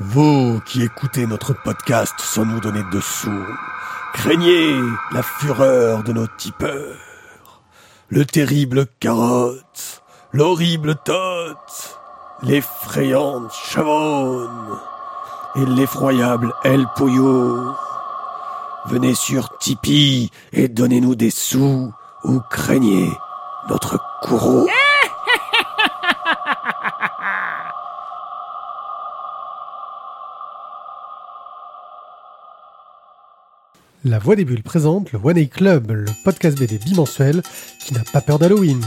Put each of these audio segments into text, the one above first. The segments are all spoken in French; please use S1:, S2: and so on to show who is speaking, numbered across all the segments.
S1: Vous qui écoutez notre podcast sans nous donner de sous, craignez la fureur de nos tipeurs. Le terrible carotte, l'horrible tote, l'effrayante chavonne et l'effroyable El Pollo. Venez sur Tipeee et donnez-nous des sous ou craignez notre courroux.
S2: La Voix des Bulles présente le One A Club, le podcast BD bimensuel qui n'a pas peur d'Halloween.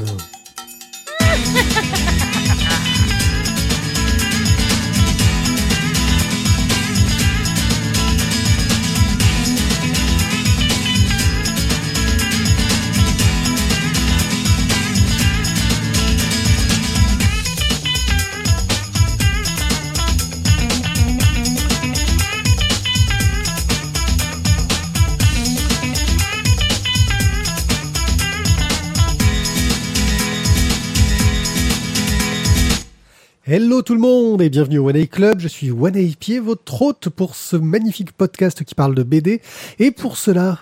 S2: Hello tout le monde et bienvenue au One A Club. Je suis One A Pied, votre hôte pour ce magnifique podcast qui parle de BD. Et pour cela,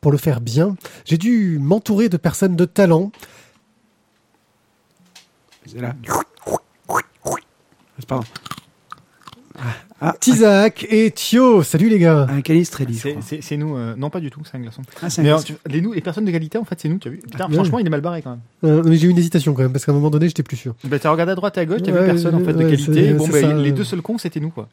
S2: pour le faire bien, j'ai dû m'entourer de personnes de talent.
S3: C'est là. C'est pas Ah,
S2: Tizak et Thio. Salut les gars.
S3: un calice très lisse. je
S4: C'est-
S3: crois.
S4: C'est c'est nous, euh, non pas du tout, c'est un glaçon.
S3: Ah, c'est un
S4: Mais alors, tu- les, nous, les personnes de qualité, en fait, c'est nous, tu as vu? Putain,
S2: Ouais.
S4: franchement, il est mal barré quand même.
S2: Euh, mais j'ai eu une hésitation quand même parce qu'à un moment donné, j'étais plus sûr.
S4: Bah, t'as regardé à droite et à gauche, t'as
S2: Ouais,
S4: vu personne en fait de qualité. Bon, bah,
S2: ça.
S4: les deux seuls cons, c'était nous quoi.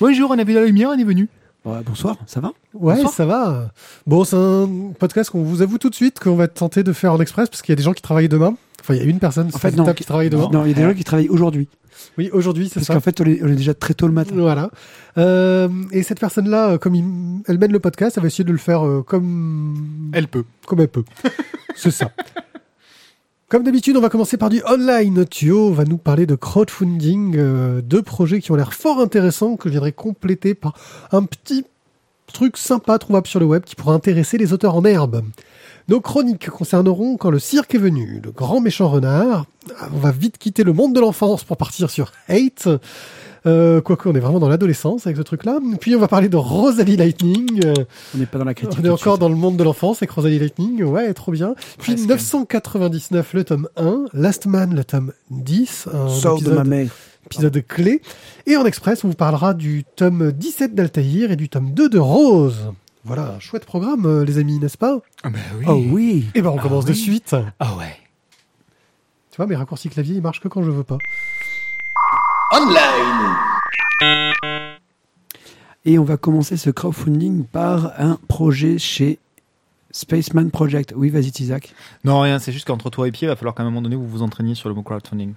S4: Bonjour, on a vu la lumière, on est venu.
S3: Ouais, bonsoir, ça va?
S2: Ouais,
S4: Bonsoir.
S2: ça va. Bon, c'est un podcast qu'on vous avoue tout de suite qu'on va tenter de faire en express parce qu'il y a des gens qui travaillent demain. Enfin, il y a une personne
S3: En
S2: sur
S3: fait,
S2: cette
S3: non.
S2: table qui travaille demain.
S3: Non, il y a des gens qui travaillent aujourd'hui.
S2: Oui, aujourd'hui, c'est
S3: Parce
S2: ça.
S3: qu'en fait, on est, on est déjà très tôt le matin.
S2: Voilà. Euh, et cette personne-là, euh, comme il- elle mène le podcast, elle va essayer de le faire euh, comme
S4: Elle peut.
S2: comme elle peut. c'est ça. Comme d'habitude, on va commencer par du online. Thio va nous parler de crowdfunding, euh, deux projets qui ont l'air fort intéressants que je viendrai compléter par un petit truc sympa trouvable sur le web qui pourra intéresser les auteurs en herbe. Nos chroniques concerneront quand le cirque est venu, le grand méchant renard. Ah, On va vite quitter le monde de l'enfance pour partir sur Hate. Euh, quoique on est vraiment dans l'adolescence avec ce truc-là. Puis on va parler de Rosalie Lightning.
S3: On n'est pas dans la critique.
S2: on est encore dans le monde de l'enfance avec Rosalie Lightning, ouais, trop bien. Puis
S4: Presque.
S2: 999 le tome 1, Last Man le tome 10, un
S3: Sors de ma
S2: épisode,
S3: mère.
S2: épisode clé. Et en express, on vous parlera du tome 17 d'Altaïr et du tome 2 de Rose. Voilà, un chouette programme, euh, les amis, n'est-ce pas?
S4: Ah, bah oui.
S3: Oh oui
S2: Et ben on
S4: Ah
S2: commence de suite.
S4: Ah ouais.
S2: Tu vois, mes raccourcis clavier, ils marchent que quand je veux pas.
S1: Online
S3: Et on va commencer ce crowdfunding par un projet chez Spaceman Project. Oui, vas-y, Isaac.
S4: Non, rien, c'est juste qu'entre toi et Pied, il va falloir qu'à un moment donné, vous vous entraîniez sur le mot crowdfunding.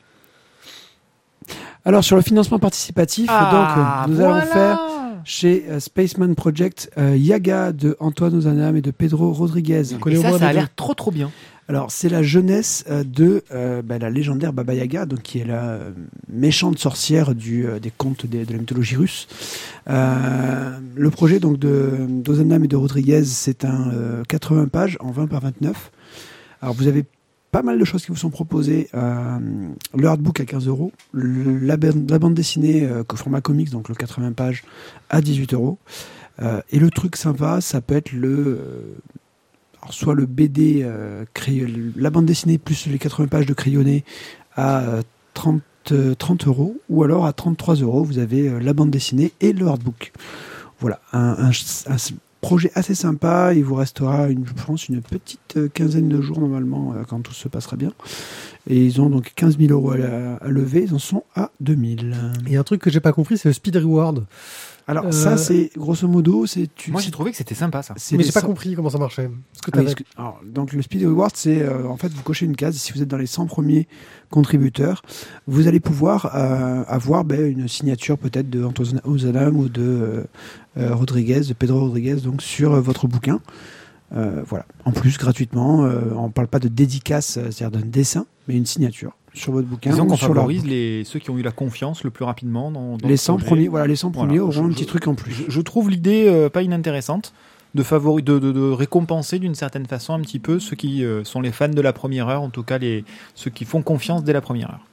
S3: Alors, sur le financement participatif,
S4: Ah,
S3: donc, euh, nous allons faire chez euh, Spaceman Project euh, Yaga de Antoine Ozanam et de Pedro Rodriguez.
S4: Et ça, a l'air trop trop bien.
S3: Alors, c'est la jeunesse euh, de euh, bah, la légendaire Baba Yaga, donc, qui est la euh, méchante sorcière du, des contes de la mythologie russe. Le projet donc de d'Ozanam et de Rodriguez, c'est un euh, 80 pages en 20 par 29. Alors, vous avez pas mal de choses qui vous sont proposées. Le hardbook à 15 euros, la, bande- dessinée euh, au format comics, donc le 80 pages, à 18 euros. Et le truc sympa, ça peut être le soit le BD, euh, la bande dessinée plus les 80 pages de crayonné à euh, 30, euh, 30 euros, ou alors à 33 euros, vous avez euh, la bande dessinée et le hardbook. Voilà, un, projet assez sympa. Il vous restera, une, je pense, une petite euh, quinzaine de jours normalement euh, quand tout se passera bien. Et ils ont donc 15 000 euros à, la- à lever, ils en sont à 2000.
S2: Et un truc que j'ai pas compris, c'est le speed reward.
S3: Alors
S2: Euh,
S3: ça, c'est grosso modo, c'est tu.
S4: Moi, j'ai trouvé que c'était sympa ça.
S2: Mais j'ai pas compris comment ça marchait. Ce que
S3: Ah que- alors, donc le Speed Reward, c'est euh, en fait vous cochez une case. Si vous êtes dans les 100 premiers contributeurs, vous allez pouvoir euh, avoir ben, une signature peut-être de Antoine Ozanam ou de Rodriguez, de Pedro Rodriguez, donc sur euh, votre bouquin. Euh, voilà. En plus, gratuitement, euh, on parle pas de dédicace, euh, c'est-à-dire d'un dessin, mais une signature sur votre bouquin.
S4: Disons qu'on favorise les, ceux qui ont eu la confiance le plus rapidement dans, dans
S3: les
S4: le
S3: 100
S4: projet.
S3: premiers. Voilà, les 100
S4: Voilà.
S3: premiers auront
S4: Je-
S3: un petit truc en plus.
S4: Je, je trouve l'idée euh, pas inintéressante de, favori, de, de, de récompenser d'une certaine façon un petit peu ceux qui euh, sont les fans de la première heure, en tout cas les, ceux qui font confiance dès la première heure.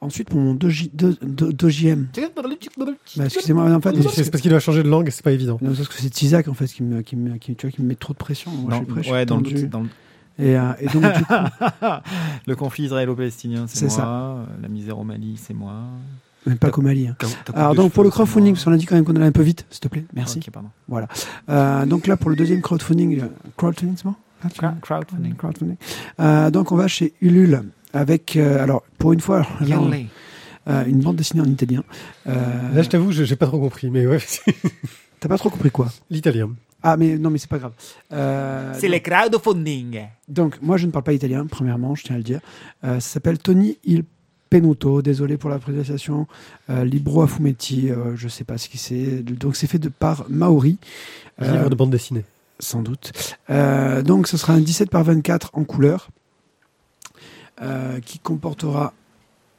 S3: Ensuite, pour mon 2J, 2, 2JM, bah, excusez-moi, en fait,
S2: C'est parce qu'il doit changer de langue c'est pas évident.
S3: non, parce que c'est Tizak en fait qui me, qui me, qui, tu vois, qui me met trop de pression. Moi, je suis prêt, je suis
S4: ouais, dans le,
S3: tendu.
S4: dans le-
S3: Et, euh, et donc, du coup,
S4: le conflit israélo-palestinien, c'est moi.
S3: ça.
S4: La misère au Mali, c'est moi.
S3: même pas qu'au Mali. hein. Alors, donc, pour le crowdfunding, parce qu'on a dit quand même qu'on allait un peu vite, s'il te plaît, merci.
S4: Ok, pardon.
S3: Euh, donc là, pour le deuxième crowdfunding, euh, crowdfunding, c'est bon?
S4: Crowdfunding.
S3: crowdfunding. Euh, donc, on va chez Ulule avec, euh, alors, pour une fois, là, euh, une bande dessinée en italien. Euh,
S2: Là, je t'avoue, je- j'ai pas trop compris, mais ouais,
S3: T'as pas trop compris quoi?
S2: L'italien.
S3: Ah, mais non, mais c'est pas grave. Euh,
S4: C'est le crowdfunding.
S3: Donc, moi, je ne parle pas italien, premièrement, je tiens à le dire. Euh, ça s'appelle Tony Il Penuto, désolé pour la prononciation. Euh, Libro a Fumetti, euh, je sais pas ce qui c'est. Donc, c'est fait de, par Maori, euh,
S2: Livre de bande dessinée.
S3: sans doute. Euh, donc, ce sera un 17 par 24 en couleur, euh, qui comportera.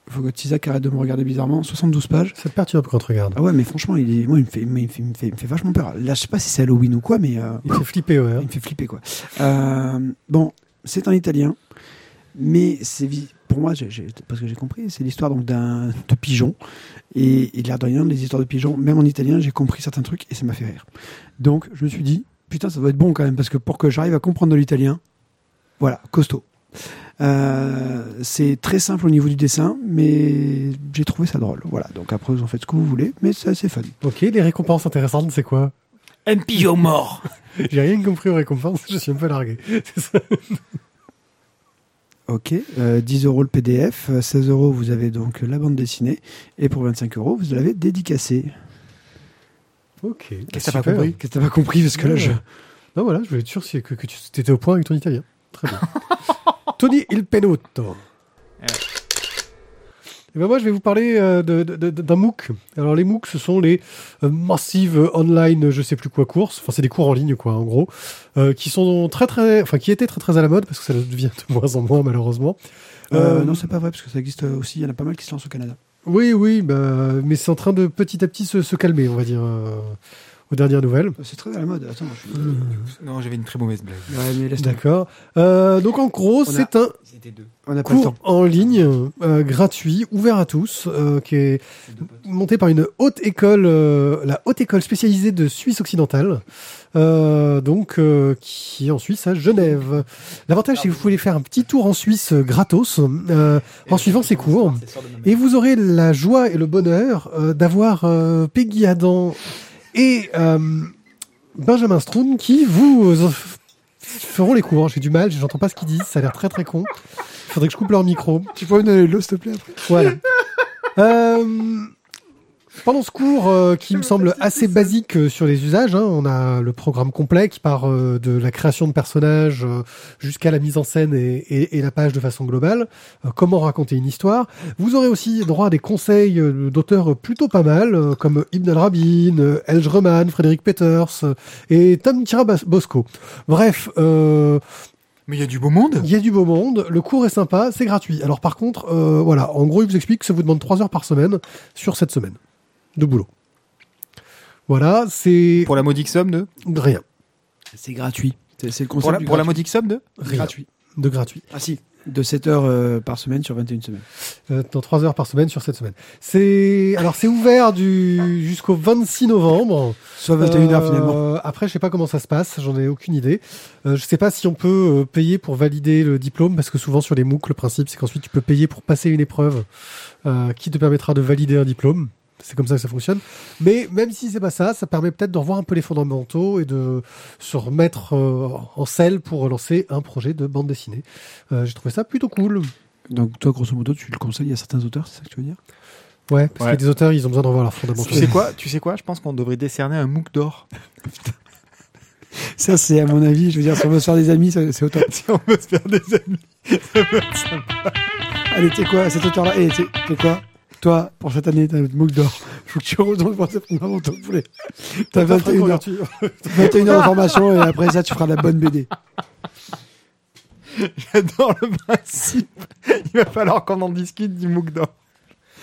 S3: Faut que Tizak arrête de me regarder bizarrement. 72 pages.
S2: Ça te perturbe quand tu regardes.
S3: Ah ouais, mais franchement, il est, moi, il me fait, il me fait, il me fait, il me fait vachement peur. Là, je sais pas si c'est Halloween ou quoi, mais euh,
S2: Il fait flipper, ouais. hein.
S3: il me fait flipper quoi. Euh, bon, c'est en italien, mais c'est pour moi, parce que j'ai compris, c'est l'histoire donc d'un de pigeon et, et l'air de rien, les histoires de pigeons, même en italien, j'ai compris certains trucs et ça m'a fait rire. Donc, je me suis dit, putain, ça doit être bon quand même parce que pour que j'arrive à comprendre de l'italien, voilà, costaud. Euh, c'est très simple au niveau du dessin, mais j'ai trouvé ça drôle. Voilà, donc après vous en faites ce que vous voulez, mais c'est assez fun.
S2: Ok, les récompenses intéressantes, c'est quoi?
S4: Un pigeon mort.
S2: J'ai rien compris aux récompenses, je suis un peu largué. Ça.
S3: Ok, euh, 10 euros le PDF, euh, 16 euros vous avez donc la bande dessinée, et pour 25 euros vous l'avez dédicacé.
S2: Ok.
S3: Qu'est-ce que t'as pas compris? Qu'est-ce que t'as pas compris? Parce que là, je...
S2: Non, voilà, je voulais être sûr que, que tu étais au point avec ton italien. Très bien. Tony Il Penotto. Et ben moi, je vais vous parler euh, d'un MOOC. Alors, les MOOC, ce sont les euh, Massive Online, je sais plus quoi, courses. Enfin, c'est des cours en ligne, quoi, en gros. euh, qui sont très, très. Enfin, qui étaient très, très à la mode, parce que ça devient de moins en moins, malheureusement.
S3: Euh,
S2: Euh,
S3: non, c'est pas vrai, parce que ça existe aussi, il y en a pas mal qui se lancent au Canada.
S2: Oui, oui, bah, mais c'est en train de petit à petit se, se calmer, on va dire, euh, aux dernières nouvelles.
S3: C'est très à la mode, attends, je suis...
S4: Non, j'avais une très mauvaise blague.
S3: Ouais.
S2: D'accord. Euh, donc en gros,
S3: On a-
S2: c'est un
S4: C'était deux.
S3: On n'a pas le
S2: cours
S3: temps.
S2: en ligne euh, gratuit, ouvert à tous, euh, qui est monté par une haute école, euh, la haute école spécialisée de Suisse occidentale, euh, donc euh, qui est en Suisse à Genève. L'avantage, c'est que vous pouvez faire un petit tour en Suisse euh, gratos euh, en suivant ces cours. Et vous aurez la joie et le bonheur euh, d'avoir euh, Peggy Adam et euh, Benjamin Stroun qui vous euh, feront les cours. J'ai du mal, j'entends pas ce qu'ils disent, ça a l'air très très con. Il faudrait que je coupe leur micro.
S3: Tu peux me donner l'eau, s'il te plaît, après
S2: Voilà. Euh, pendant ce cours euh, qui me semble assez basique euh, sur les usages, hein, on a le programme complet qui part euh, de la création de personnages euh, jusqu'à la mise en scène et, et- et la page de façon globale, euh, comment raconter une histoire. Vous aurez aussi droit à des conseils euh, d'auteurs plutôt pas mal, euh, comme Ibn al-Rabin, euh, Elge Reman, Frédéric Peters euh, et Tom Tirabosco. Bref, euh,
S4: Mais il y a du beau monde.
S2: il y a du beau monde, le cours est sympa, c'est gratuit. Alors par contre, euh, voilà, en gros, il vous explique que ça vous demande 3 heures par semaine sur cette semaine de boulot. Voilà, c'est
S4: Pour la modique somme de.
S2: rien,
S3: C'est gratuit. C'est c'est le concept
S4: Pour la,
S3: du
S4: pour la
S3: gratuit.
S4: modique somme de.
S2: rien
S3: gratuit.
S2: de gratuit.
S3: Ah si, de 7 heures euh, par semaine sur 21 semaines.
S2: Euh, dans 3 heures par semaine sur cette semaine. C'est alors c'est ouvert du jusqu'au 26 novembre.
S3: Soit 21 heures
S2: Euh,
S3: finalement.
S2: Après, je sais pas comment ça se passe, j'en ai aucune idée. Euh, je sais pas si on peut euh, payer pour valider le diplôme, parce que souvent sur les MOOC, le principe c'est qu'ensuite tu peux payer pour passer une épreuve euh, qui te permettra de valider un diplôme. C'est comme ça que ça fonctionne. Mais même si c'est pas ça, ça permet peut-être de revoir un peu les fondamentaux et de se remettre euh, en selle pour lancer un projet de bande dessinée. Euh, J'ai trouvé ça plutôt cool.
S3: Donc toi, grosso modo, tu le conseilles à certains auteurs, c'est ça que tu veux dire?
S2: Ouais, parce
S4: Ouais.
S2: que les auteurs, ils ont besoin de revoir leurs fondamentaux.
S4: Tu sais quoi Tu sais quoi? Je pense qu'on devrait décerner un MOOC d'or.
S3: Ça, c'est à mon avis, je veux dire, si on veut se faire des amis, ça- c'est au top.
S4: si on veut se faire des amis.
S3: Allez, tu sais quoi, cet auteur-là, et tu sais quoi? Toi, pour cette année, t'as notre MOOC d'or. Faut que tu retournes pour ces fondamentaux, poulet. T'as 21 heures, 21 heures de formation, et après ça, tu feras la bonne BD.
S4: J'adore le principe. Il va falloir qu'on en discute du MOOC d'or.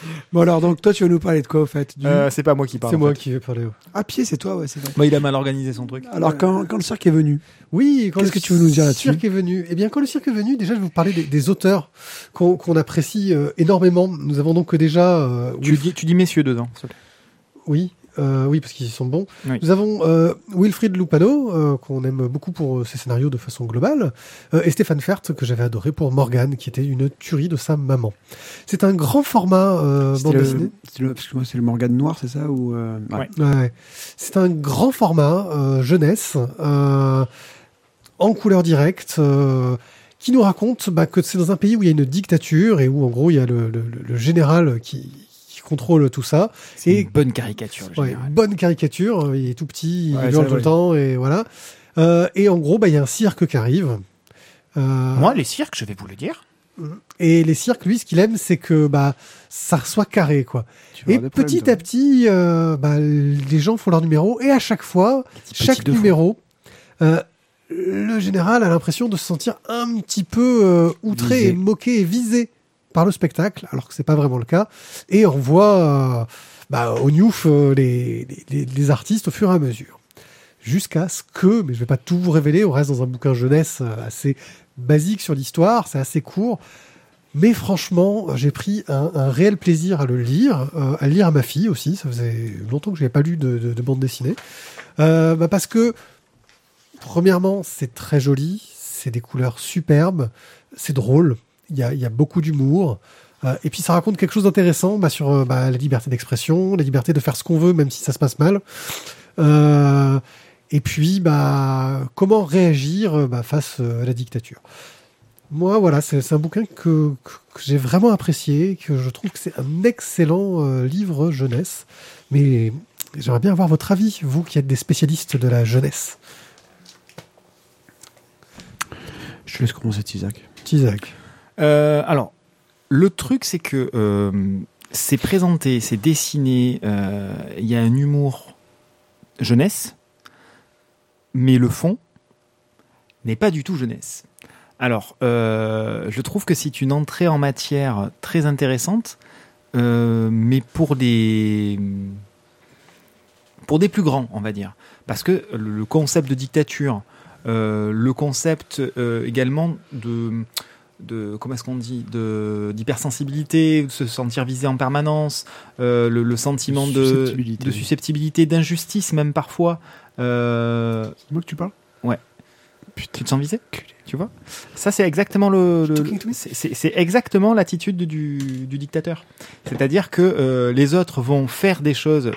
S3: Bon alors, donc toi, tu vas nous parler de quoi au fait Du-
S4: Euh, c'est pas moi qui parle.
S2: C'est moi
S4: fait.
S2: qui vais parler.
S3: À pied, c'est toi, ouais, c'est vrai.
S4: Moi, il a mal organisé son truc.
S3: Alors, quand, quand le cirque est venu,
S2: Oui, quand
S3: Qu'est-ce
S2: le
S3: que tu veux nous dire là-dessus
S2: cirque est venu Eh bien, quand le cirque est venu, déjà, je vais vous parler des, des auteurs qu'on qu'on apprécie euh, énormément. Nous avons donc déjà... euh,
S4: Tu dis, tu dis messieurs dedans. s'il te plaît.
S2: Oui, euh, oui, parce qu'ils sont bons.
S4: Oui.
S2: Nous avons euh, Wilfried Lupano, euh, qu'on aime beaucoup pour euh, ses scénarios de façon globale, euh, et Stéphane Fert, que j'avais adoré pour Morgane, qui était une tuerie de sa maman. C'est un grand format euh, bande
S3: le,
S2: dessinée.
S3: c'était le, c'est le Morgane noir, c'est ça ou euh,
S4: Ouais.
S2: Ouais, ouais. C'est un grand format euh, jeunesse, euh, en couleur directe, euh, qui nous raconte bah, que c'est dans un pays où il y a une dictature et où en gros il y a le, le- le général qui contrôle tout ça.
S4: C'est
S2: Et-
S4: une bonne caricature. le
S2: Ouais,
S4: général.
S2: bonne caricature, euh, il est tout petit, il hurle tout le temps et voilà. Euh, et en gros, bah, il y a un cirque qui arrive. Euh,
S4: Moi, les cirques, je vais vous le dire.
S2: et les cirques, lui, ce qu'il aime, c'est que bah ça soit carré, quoi.
S3: Tu
S2: Et
S3: problèmes,
S2: petit à petit, euh, bah, les gens font leur numéro et à chaque fois, chaque numéro, le général a l'impression de se sentir un petit peu euh, outré
S3: Visé.
S2: et moqué et visé par le spectacle, alors que c'est pas vraiment le cas. Et on voit euh, bah, au Newf euh, les, artistes au fur et à mesure. Jusqu'à ce que, mais je vais pas tout vous révéler, on reste dans un bouquin jeunesse euh, assez basique sur l'histoire, c'est assez court. Mais franchement, j'ai pris un, réel plaisir à le lire, à lire à ma fille aussi. Ça faisait longtemps que je n'avais pas lu de, de- de bande dessinée. Bah parce que, premièrement, c'est très joli, c'est des couleurs superbes, c'est drôle, il y a, il y a beaucoup d'humour. Euh, et puis ça raconte quelque chose d'intéressant bah, sur euh, bah, la liberté d'expression, la liberté de faire ce qu'on veut, même si ça se passe mal. Euh, et puis, bah, comment réagir bah, face à la dictature. Moi, voilà, c'est un bouquin que, que, que j'ai vraiment apprécié, que je trouve que c'est un excellent livre jeunesse. Mais j'aimerais bien avoir votre avis, vous qui êtes des spécialistes de la jeunesse.
S3: Je te laisse commencer, Isaac.
S2: Isaac.
S4: Euh, alors, le truc, c'est que euh, c'est présenté, c'est dessiné, euh, il y a un humour jeunesse, mais le fond n'est pas du tout jeunesse. Alors, je trouve que c'est une entrée en matière très intéressante, mais pour des pour des plus grands, on va dire, parce que le concept de dictature, le concept également de de comment est-ce qu'on dit de d'hypersensibilité, de se sentir visé en permanence, euh, le, le sentiment de
S3: Susceptibilité.
S4: de susceptibilité, d'injustice même parfois. Euh,
S3: C'est moi que tu parles?
S4: Tu te sens visé? Tu vois? Ça, c'est exactement le. c'est exactement l'attitude du, du dictateur. C'est-à-dire que euh, les autres vont faire des choses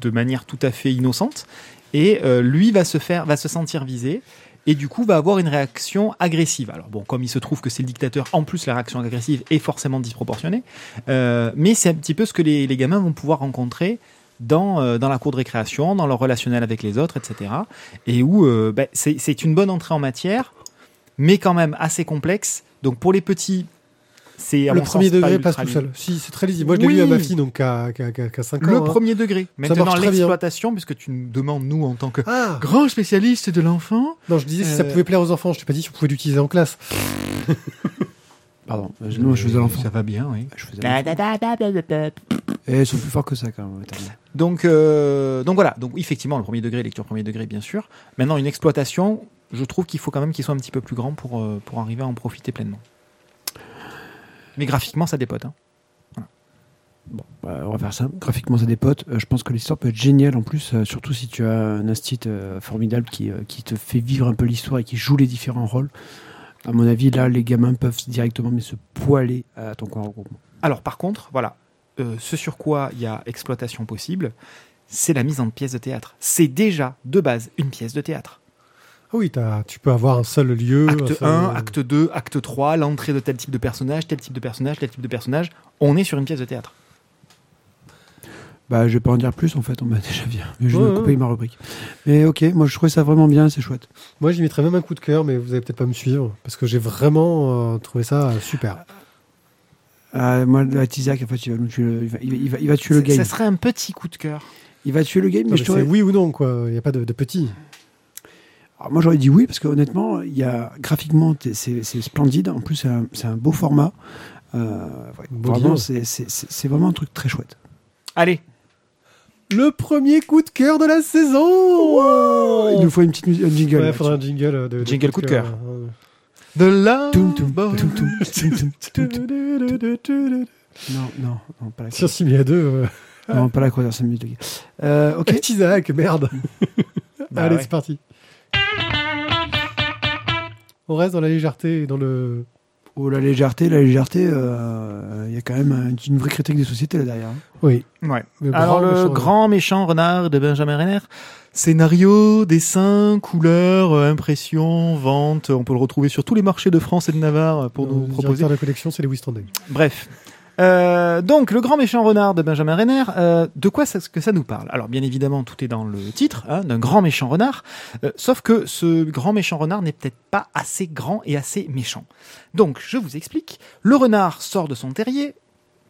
S4: de manière tout à fait innocente, et euh, lui va se faire, va se sentir visé. Et du coup, va avoir une réaction agressive. Alors bon, comme il se trouve que c'est le dictateur, en plus la réaction agressive est forcément disproportionnée. Euh, mais c'est un petit peu ce que les, gamins vont pouvoir rencontrer dans, euh, dans la cour de récréation, dans leur relationnel avec les autres, etc. Et où euh, c'est c'est une bonne entrée en matière, mais quand même assez complexe. Donc pour les petits, c'est à
S2: Le premier
S4: sens, pas
S2: degré passe tout seul. Si, c'est très lisible. Moi, je l'ai
S4: Oui.
S2: lu à ma fille, donc a 5 ans.
S4: Le
S2: hein.
S4: premier degré. Maintenant, l'exploitation, puisque tu nous demandes, nous, en tant que
S2: Ah
S4: grand spécialiste de l'enfant,
S2: Non, je disais si ça
S4: Euh,
S2: pouvait plaire aux enfants. Je t'ai pas dit si on pouvait l'utiliser en classe.
S3: Pardon. Euh, Non, je faisais l'enfant.
S4: Ça va bien, oui.
S3: Je faisais l'enfant. Et ils sont plus forts que ça, quand même.
S4: Donc, euh, donc voilà. Donc effectivement, le premier degré, lecture premier degré, bien sûr. Maintenant, une exploitation, je trouve qu'il faut quand même qu'il soit un petit peu plus grand pour, euh, pour arriver à en profiter pleinement. Mais graphiquement, ça dépote. Hein.
S3: Bon, bah, on va faire ça. Graphiquement, ça dépote. Euh, je pense que l'histoire peut être géniale en plus, euh, surtout si tu as un instit euh, formidable qui, qui te fait vivre un peu l'histoire et qui joue les différents rôles. À mon avis, là, les gamins peuvent directement mais se poiler à ton corps regroupement.
S4: Alors par contre, voilà, ce sur quoi il y a exploitation possible, c'est la mise en pièce de théâtre. C'est déjà de base une pièce de théâtre.
S2: Ah oui, tu peux avoir un seul lieu.
S4: Acte
S2: seul-
S4: 1, acte 2, acte 3, l'entrée de tel type de personnage, tel type de personnage, tel type de personnage. On est sur une pièce de théâtre.
S3: Bah, je vais pas en dire plus en fait, on m'a déjà. Mais je vais
S2: ouais.
S3: couper ma rubrique. Mais ok, moi je trouvais ça vraiment bien, c'est chouette.
S2: Moi, j'y mettrais même un coup de cœur, mais vous allez peut-être pas me suivre parce que j'ai vraiment euh, trouvé ça euh, super.
S3: Euh, moi, là, Tizak, en fait, il va, tuer le, il va, il va- il va- il va tuer le
S4: Ça-
S3: game.
S4: Ça serait un petit coup de cœur.
S3: Il va tuer le game,
S2: Non,
S3: mais
S2: mais
S3: je
S2: oui ou non, quoi. Il n'y a pas de, de petit.
S3: Alors, moi j'aurais dit oui parce que honnêtement, il y a graphiquement c'est c'est splendide. En plus, c'est un, beau format. Euh, ouais, vraiment, c'est vraiment un truc très chouette.
S4: Allez,
S2: Le premier coup de cœur de la saison
S3: Il nous faut une petite musique, un jingle.
S2: Ouais,
S3: là,
S2: faudra un jingle euh, de, de
S4: Jingle coup de cœur.
S2: euh,
S4: de là.
S3: Toum, toum, toum, toum, toum, toum, toum, toum. Non, non, non, pas la
S2: Sur Simia 2, euh,
S3: Non, pas la croisière, c'est mieux. Euh, ok.
S2: Isaac, merde.
S4: Bah
S2: Allez,
S4: ouais.
S2: c'est parti. On reste dans la légèreté et dans le.
S3: Oh, la légèreté, la légèreté, euh, il y a quand même un- une vraie critique des sociétés là derrière. hein.
S2: Oui.
S4: Ouais.
S2: Le
S4: Alors
S2: grand
S4: le
S2: méchant
S4: grand méchant renard de Benjamin Renner, scénario, dessin, couleur, euh, impression, vente, on peut le retrouver sur tous les marchés de France et de Navarre euh, pour
S2: Le
S4: nous proposer.
S2: la collection, c'est Lewis Standing.
S4: Bref. Euh, donc le grand méchant renard de Benjamin Renner, euh, de quoi est-ce que ça nous parle? Alors bien évidemment tout est dans le titre, hein, d'un grand méchant renard, euh, sauf que ce grand méchant renard n'est peut-être pas assez grand et assez méchant. Donc je vous explique, le renard sort de son terrier,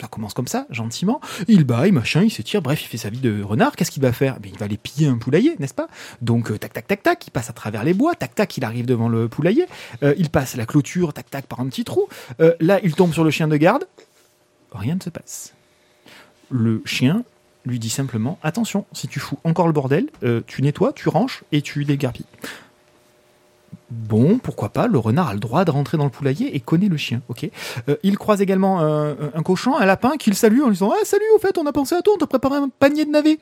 S4: ça commence comme ça, gentiment, il baille, machin, il s'étire, bref, il fait sa vie de renard, qu'est-ce qu'il va faire? Ben, Il va aller piller un poulailler, n'est-ce pas? Donc tac tac tac tac, il passe à travers les bois, tac tac, il arrive devant le poulailler, euh, il passe la clôture, tac tac, par un petit trou, là il tombe sur le chien de garde, rien ne se passe. Le chien lui dit simplement attention, si tu fous encore le bordel, euh, tu nettoies, tu ranges et tu dégarpilles. Bon, pourquoi pas, le renard a le droit de rentrer dans le poulailler et connaît le chien, ok Euh, Il croise également un, un cochon, un lapin, qu'il salue en lui disant Ah, salut, au fait, on a pensé à toi, on t'a préparé un panier de navets.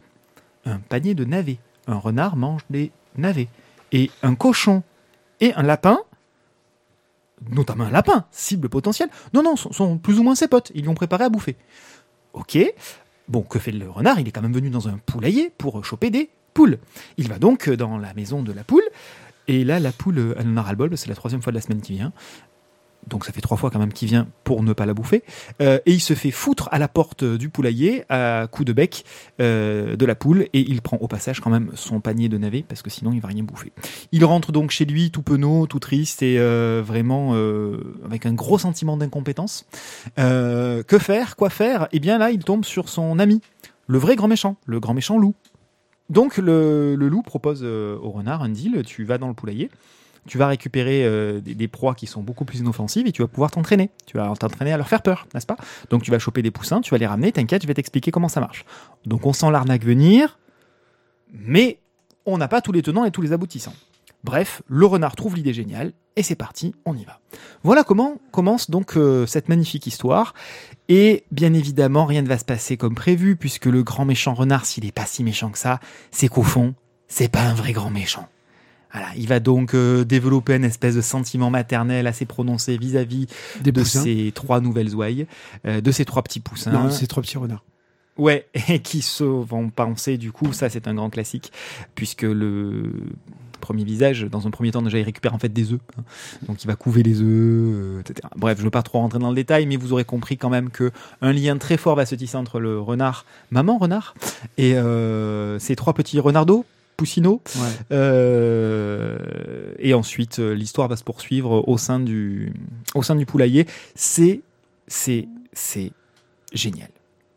S4: Un panier de navets. Un renard mange des navets. Et un cochon et un lapin notamment un lapin, cible potentielle. Non, non, sont, sont plus ou moins ses potes. Ils lui ont préparé à bouffer. Ok. Bon, que fait le renard? Il est quand même venu dans un poulailler pour choper des poules. Il va donc dans la maison de la poule. Et là, la poule, elle en a ras-le-bol. C'est la troisième fois de la semaine qui vient. Donc ça fait trois fois quand même qu'il vient pour ne pas la bouffer. Euh, et il se fait foutre à la porte du poulailler à coup de bec euh, de la poule. Et il prend au passage quand même son panier de navets parce que sinon il va rien bouffer. Il rentre donc chez lui tout penaud, tout triste et euh, vraiment euh, avec un gros sentiment d'incompétence. Euh, que faire Quoi faire? Eh bien là, il tombe sur son ami, le vrai grand méchant, le grand méchant loup. Donc le, le loup propose euh, au renard un deal, tu vas dans le poulailler, tu vas récupérer euh, des, proies qui sont beaucoup plus inoffensives et tu vas pouvoir t'entraîner. Tu vas t'entraîner à leur faire peur, n'est-ce pas? Donc tu vas choper des poussins, tu vas les ramener, t'inquiète, je vais t'expliquer comment ça marche. Donc on sent l'arnaque venir, mais on n'a pas tous les tenants et tous les aboutissants. Bref, le renard trouve l'idée géniale et c'est parti, on y va. Voilà comment commence donc euh, cette magnifique histoire. Et bien évidemment, rien ne va se passer comme prévu puisque le grand méchant renard, s'il est pas si méchant que ça, c'est qu'au fond, c'est pas un vrai grand méchant. Voilà, il va donc euh, développer une espèce de sentiment maternel assez prononcé vis-à-vis de ces trois nouvelles ouailles, euh, de ces trois petits poussins.
S3: Non, c'est trois petits renards.
S4: Ouais, et qui se vont penser, du coup, ça c'est un grand classique, puisque le premier visage, dans un premier temps, déjà il récupère en fait des œufs. hein. Donc il va couver les œufs, euh, etc. Bref, je ne veux pas trop rentrer dans le détail, mais vous aurez compris quand même que un lien très fort va se tisser entre le renard, maman renard, et euh, ces trois petits renardeaux, poussinots.
S3: Ouais.
S4: Euh, et ensuite, euh, l'histoire va se poursuivre au sein du, au sein du poulailler. C'est, c'est, c'est génial.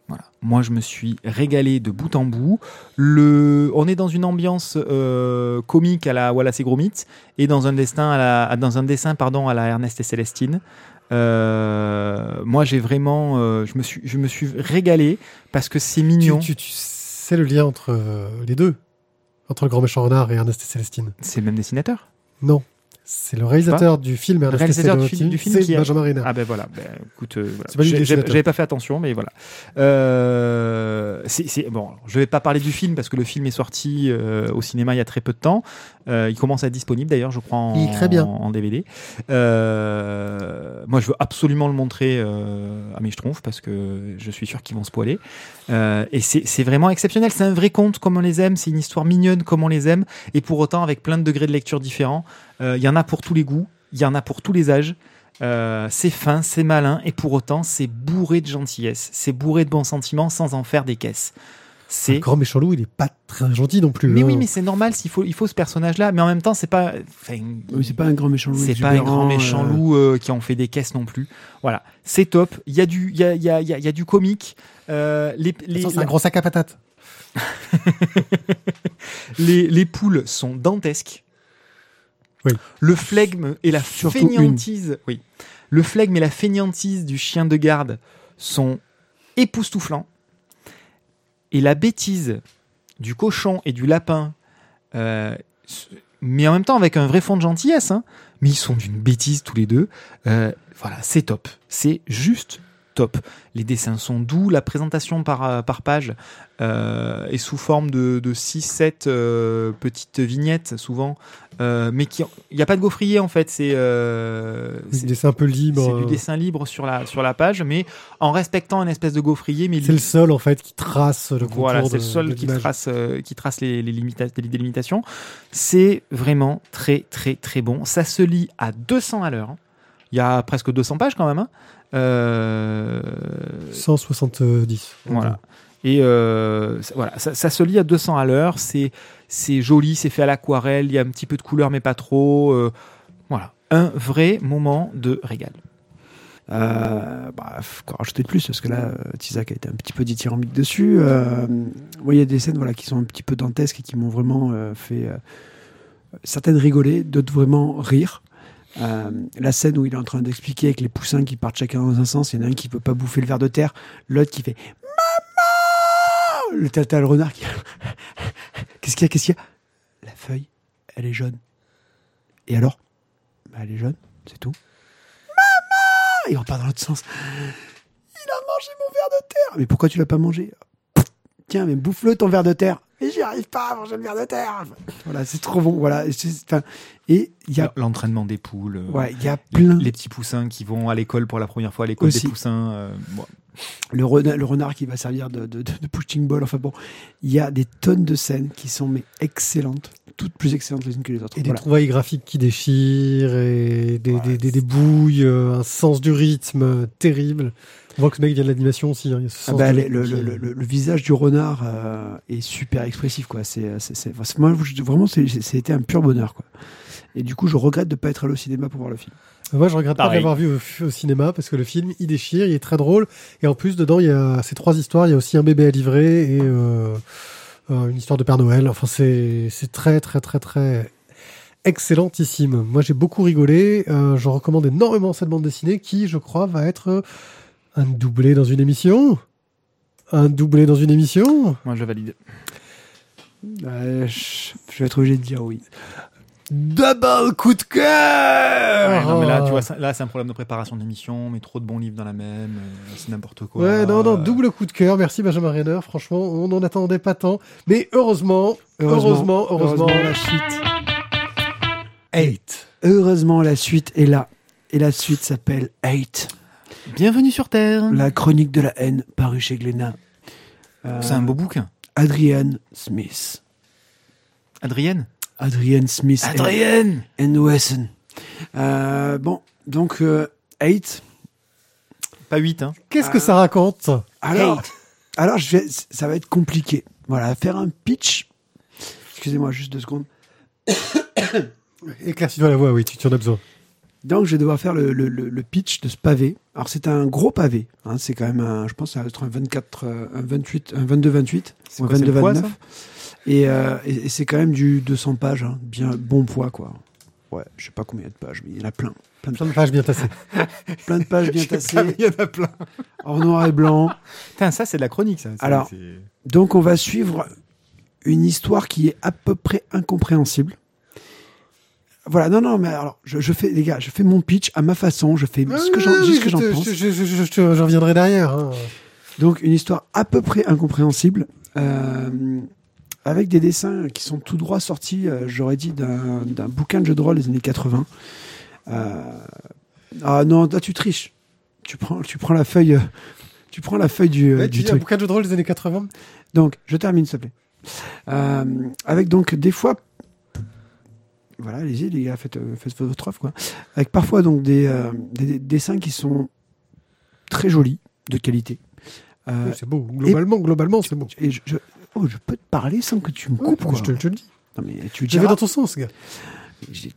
S4: Voilà. Moi, je me suis régalé de bout en bout. Le, on est dans une ambiance euh, comique à la Wallace et Gromit et dans un destin à la, dans un dessin pardon à la Ernest et Célestine. Euh, moi, j'ai vraiment, euh, je me suis, je me suis régalé parce que c'est mignon.
S2: tu, tu sais le lien entre les deux Entre le grand méchant renard et Ernest et Célestine
S4: C'est le même dessinateur?
S2: Non. C'est le réalisateur du film Ernest
S4: réalisateur du film- du film
S2: c'est
S4: qui
S2: Benjamin Renner.
S4: Ah ben voilà, ben, écoute, euh, voilà. J'ai- j'avais pas fait attention, mais voilà. Euh, c'est, c'est- bon, je vais pas parler du film parce que le film est sorti euh, au cinéma il y a très peu de temps. Euh, il commence à être disponible d'ailleurs, je crois, en,
S2: Il est très bien.
S4: en DVD. Euh, moi, je veux absolument le montrer euh, à mes schtroumpfs parce que je suis sûr qu'ils vont se poiler. Euh, et c'est, c'est vraiment exceptionnel. C'est un vrai conte comme on les aime. C'est une histoire mignonne comme on les aime. Et pour autant, avec plein de degrés de lecture différents. Euh, Il y en a pour tous les goûts. Il y en a pour tous les âges. Euh, c'est fin, c'est malin, et pour autant, c'est bourré de gentillesse, c'est bourré de bons sentiments sans en faire des caisses.
S2: Le
S4: C'est
S2: grand méchant loup, il est pas très gentil non plus.
S4: mais
S2: hein.
S4: oui, mais c'est normal s'il faut, il faut ce personnage-là, mais en même temps, c'est pas, enfin,
S3: Oui, c'est pas un grand méchant loup.
S4: c'est pas un grand méchant
S3: euh,
S4: loup euh, qui en fait des caisses non plus. Voilà, c'est top. Il y a du, il y a, il y a, il y a, il y a du comique. Euh, les, les,
S2: Ça, c'est un gros sac à patates.
S4: les, les poules sont dantesques.
S2: Oui.
S4: Le flegme et la
S3: Surtout
S4: fainéantise, oui. Le flegme et la fainéantise du chien de garde sont époustouflants. Et la bêtise du cochon et du lapin, euh, mais en même temps avec un vrai fond de gentillesse, hein, mais ils sont d'une bêtise tous les deux. Euh, voilà, c'est top. C'est juste top. Les dessins sont doux, la présentation par, euh, par page euh, est sous forme de, de 6-7 euh, petites vignettes, souvent, euh, mais il n'y a pas de gaufrier en fait, c'est euh,
S2: C'est
S4: c'est-
S2: des dessins un peu libre.
S4: c'est du dessin libre sur la, sur la page, mais en respectant une espèce de gaufrier. Mais
S2: C'est le seul en fait qui trace le contour
S4: voilà, c'est le seul qui trace, qui trace les, les, limita- les délimitations. C'est vraiment très, très, très bon. Ça se lit à 200 à l'heure. hein. Il y a presque 200 pages quand même. hein. Euh,
S2: 170.
S4: voilà. Et euh, ça- voilà, ça, ça se lit à 200 à l'heure. C'est, c'est joli, c'est fait à l'aquarelle. Il y a un petit peu de couleur, mais pas trop. Euh, voilà, un vrai moment de régal.
S3: Euh, bah, faut encore rajouter de plus parce que là, euh, Tizak a été un petit peu dithyrambique dessus. Euh, moi, il y a des scènes voilà, qui sont un petit peu dantesques et qui m'ont vraiment euh, fait euh, certaines rigoler, d'autres vraiment rire. Euh, la scène où il est en train d'expliquer avec les poussins qui partent chacun dans un sens, il y en a un qui peut pas bouffer le ver de terre, l'autre qui fait Maman Le t'as le renard qui. Qu'est-ce qu'il y a Qu'est-ce qu'il y a? La feuille, elle est jaune. Et alors? Bah, Elle est jaune, c'est tout. Il repart dans l'autre sens. Il a mangé mon verre de terre. Mais pourquoi tu l'as pas mangé? Tiens, mais bouffe-le ton verre de terre. Mais j'y arrive pas à manger le verre de terre. Voilà, c'est trop bon. Voilà. Et il y a,
S4: L'entraînement des poules. euh,
S3: ouais, il y a
S4: les,
S3: plein.
S4: les petits poussins qui vont à l'école pour la première fois à l'école des poussins. euh, bon.
S3: Le renard, le renard qui va servir de, de, de, de pushing ball. Enfin bon, il y a des tonnes de scènes qui sont mais excellentes, toutes plus excellentes les unes que les autres.
S2: Et des
S3: Voilà.
S2: trouvailles graphiques qui déchirent, et des,
S3: Ouais,
S2: des, des, des bouilles, euh, un sens du rythme terrible. On voit que ce mec vient de l'animation aussi. hein,
S3: Ah bah,
S2: rythme
S3: le, le, le, le- le visage du renard euh, est super expressif quoi. C'est, c'est, c'est- enfin, c'est- moi je- vraiment c'était un pur bonheur quoi. Et du coup je regrette de pas être allé au cinéma pour voir le film.
S2: Moi, je regrette pas
S4: Pareil.
S2: d'avoir vu au, au cinéma parce que le film, il déchire, il est très drôle. Et en plus, dedans, il y a ces trois histoires. Il y a aussi un bébé à livrer et euh, euh, une histoire de Père Noël. Enfin, c'est c'est très, très, très, très excellentissime. Moi, j'ai beaucoup rigolé. Euh, je recommande énormément cette bande dessinée qui, je crois, va être un doublé dans une émission? Un doublé dans une émission?
S4: Moi, je valide.
S3: Euh, je, je vais être obligé de dire oui.
S2: Double coup de cœur
S4: Ouais, non, mais là, tu vois, ça- là, c'est un problème de préparation d'émission, mais trop de bons livres dans la même, euh, c'est n'importe quoi.
S2: Ouais, non, non, double coup de cœur. Merci Benjamin Renner. Franchement, on n'en attendait pas tant. Mais heureusement, heureusement, heureusement,
S3: la suite.
S2: Eight.
S3: Heureusement la suite est là. Et la suite s'appelle Hate,
S4: Bienvenue sur Terre.
S3: la chronique de la haine, paru chez Glénat. Euh,
S4: C'est un beau bouquin.
S3: Adrienne Smith.
S4: Adrienne?
S3: Adrienne Smith.
S4: Adrienne
S3: and Wesson. Euh, bon, donc euh, Hate.
S4: Pas 8, hein.
S2: Qu'est-ce que
S3: Ah.
S2: ça raconte?
S3: Alors, alors je vais, ça va être compliqué. Voilà, faire un pitch. Excusez-moi, juste deux secondes.
S2: Éclaircis-toi la voix, oui, tu, tu en as besoin.
S3: Donc, je vais devoir faire le, le- le- pitch de ce pavé. Alors, c'est un gros pavé. hein, c'est quand même un, je pense, ça va être un 24, euh, un 28, un 22-28.
S4: C'est
S3: ou un
S4: quoi, c'est le poids,
S3: 22-29. Et, euh, et, et c'est quand même du 200 pages. hein, bien bon poids, quoi. Ouais, je sais pas combien il y a de pages, mais il y en a plein. Plein de,
S2: Plein de pages bien tassées.
S3: plein de pages bien tassées,
S4: Il y en a plein.
S3: en noir et blanc.
S4: Putain, ça, c'est de la chronique, ça.
S3: Alors, Donc, on va suivre une histoire qui est à peu près incompréhensible. Voilà, non, non, mais alors, je, je fais, les gars, je fais mon pitch à ma façon, je fais ce que j'en dis
S2: oui,
S3: que
S2: je
S3: pense.
S2: Je, reviendrai derrière. hein.
S3: Donc, une histoire à peu près incompréhensible, euh, avec des dessins qui sont tout droit sortis, euh, j'aurais dit, d'un bouquin de jeu de rôle des années 80. Euh, ah non, là, tu triches. Tu prends, tu prends la feuille, tu prends la feuille du,
S2: Ouais,
S3: du
S2: tu dis un
S3: truc.
S2: bouquin de jeu de rôle des années 80
S3: Donc, je termine, s'il te plaît. Avec donc des fois, voilà, allez-y les gars, faites, euh, faites votre œuvre quoi. Avec parfois donc des, euh, des- des dessins qui sont très jolis, de qualité. Euh,
S2: Oui, C'est beau. Globalement, globalement, c'est beau.
S3: et je, je- oh, je peux te parler sans que tu me coupes quoi.
S2: je, te, je te le dis.
S3: Non mais tu diras,
S2: dans ton sens, gars.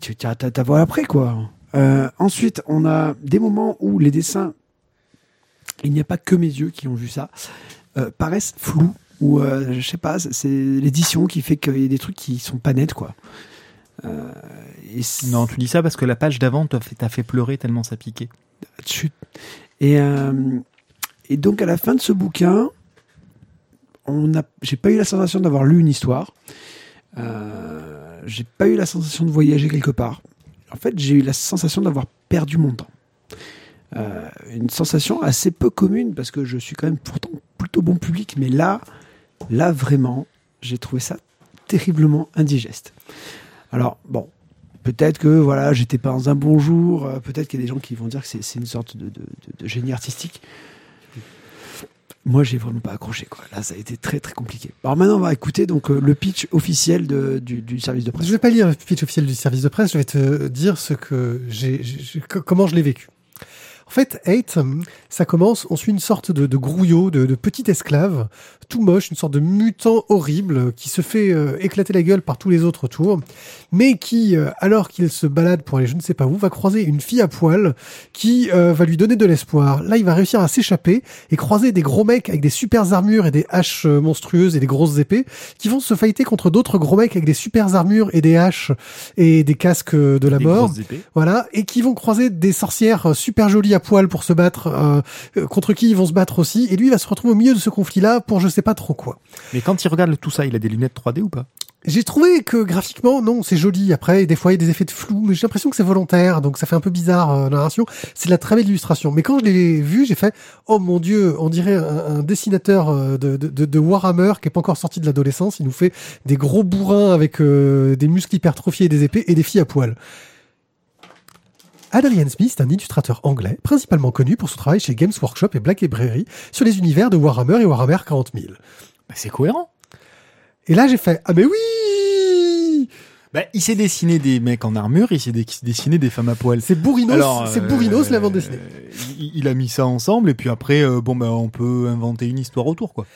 S3: tu diras ta, voix après quoi. Euh, ensuite, on a des moments où les dessins, il n'y a pas que mes yeux qui ont vu ça, paraissent flous ou euh, je sais pas, c'est- c'est l'édition qui fait qu'il y a des trucs qui sont pas nets quoi. Euh, et
S4: Non, tu dis ça parce que la page d'avant t'a fait, pleurer tellement ça piquait.
S3: Chut. Et, euh, et donc, à la fin de ce bouquin, on a, j'ai pas eu la sensation d'avoir lu une histoire. Euh, j'ai pas eu la sensation de voyager quelque part. En fait, j'ai eu la sensation d'avoir perdu mon temps. Euh, une sensation assez peu commune parce que je suis quand même pourtant plutôt bon public, mais là, là vraiment, j'ai trouvé ça terriblement indigeste. Alors bon, peut-être que voilà, j'étais pas dans un bon jour, euh, peut-être qu'il y a des gens qui vont dire que c'est, une sorte de, génie artistique. Moi, j'ai vraiment pas accroché. Quoi. Là, ça a été très très compliqué. Alors maintenant, on va écouter donc euh, le pitch officiel du, service de presse.
S2: Je vais pas lire le pitch officiel du service de presse, je vais te dire ce que j'ai, j'ai- j'ai- co- comment je l'ai vécu. En fait, Hate, ça commence, on suit une sorte de, de grouillot, de, de petit esclave, tout moche, une sorte de mutant horrible qui se fait euh, éclater la gueule par tous les autres autour, mais qui, euh, alors qu'il se balade pour aller je ne sais pas où, va croiser une fille à poil qui euh, va lui donner de l'espoir. Là, il va réussir à s'échapper et croiser des gros mecs avec des super armures et des haches euh, monstrueuses et des grosses épées qui vont se fighter contre d'autres gros mecs avec des super armures et des haches et des casques euh, de la
S4: Des
S2: mort. Voilà, et qui vont croiser des sorcières euh, super jolies à poil pour se battre, euh, euh, contre qui ils vont se battre aussi, et lui il va se retrouver au milieu de ce conflit-là pour je sais pas trop quoi.
S4: Mais quand il regarde tout ça, il a des lunettes 3D ou pas?
S2: J'ai trouvé que graphiquement, non, c'est joli. Après, des fois, il y a des effets de flou, mais j'ai l'impression que c'est volontaire, donc ça fait un peu bizarre euh, la narration. C'est de la très belle illustration. Mais quand je l'ai vu, j'ai fait, oh mon dieu, on dirait un, un dessinateur euh, de, de, de- de Warhammer qui est pas encore sorti de l'adolescence. Il nous fait des gros bourrins avec euh, des muscles hypertrophiés et des épées et des filles à poil. Adrian Smith est un illustrateur anglais, principalement connu pour son travail chez Games Workshop et Black Library sur les univers de Warhammer et Warhammer 40 000.
S4: bah, C'est cohérent.
S2: Et là, j'ai fait, ah mais oui
S4: Bah, il s'est dessiné des mecs en armure, il s'est dessiné des femmes à poil.
S2: C'est Bourrinos,
S4: Alors,
S2: c'est
S4: euh,
S2: Bourrinos la bande dessinée.
S4: Il, il a mis ça ensemble et puis après, euh, bon bah on peut inventer une histoire autour quoi.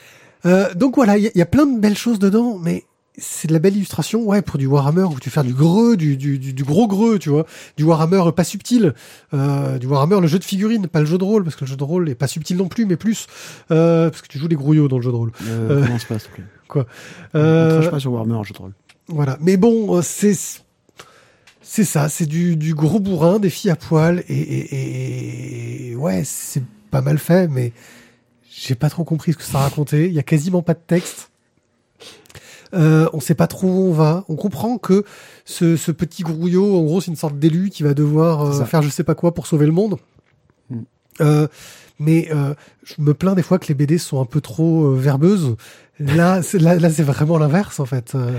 S2: Euh, donc voilà, il y, a- il y a plein de belles choses dedans, mais c'est de la belle illustration, ouais, pour du Warhammer où tu fais du greux, du, du, du, du gros greux, tu vois, du Warhammer pas subtil, euh, du Warhammer le jeu de figurines, pas le jeu de rôle, parce que le jeu de rôle est pas subtil non plus, mais plus, euh, parce que tu joues des grouillots dans le jeu de rôle.
S3: Euh,
S2: Euh,
S3: commence pas, s'il te plaît. On
S2: Euh,
S3: crache pas sur Warhammer en jeu de rôle.
S2: Voilà, mais bon, c'est c'est ça, c'est du, du gros bourrin, des filles à poil, et, et, et- ouais, c'est pas mal fait, mais j'ai pas trop compris ce que ça racontait. Il y a quasiment pas de texte. Euh, on sait pas trop où on va. On comprend que ce, ce petit grouillot, en gros, c'est une sorte d'élu qui va devoir euh, faire je sais pas quoi pour sauver le monde.
S3: Mm.
S2: Euh, mais euh, je me plains des fois que les BD sont un peu trop euh, verbeuses. Là, c'est, là, là, c'est vraiment l'inverse en fait. Euh,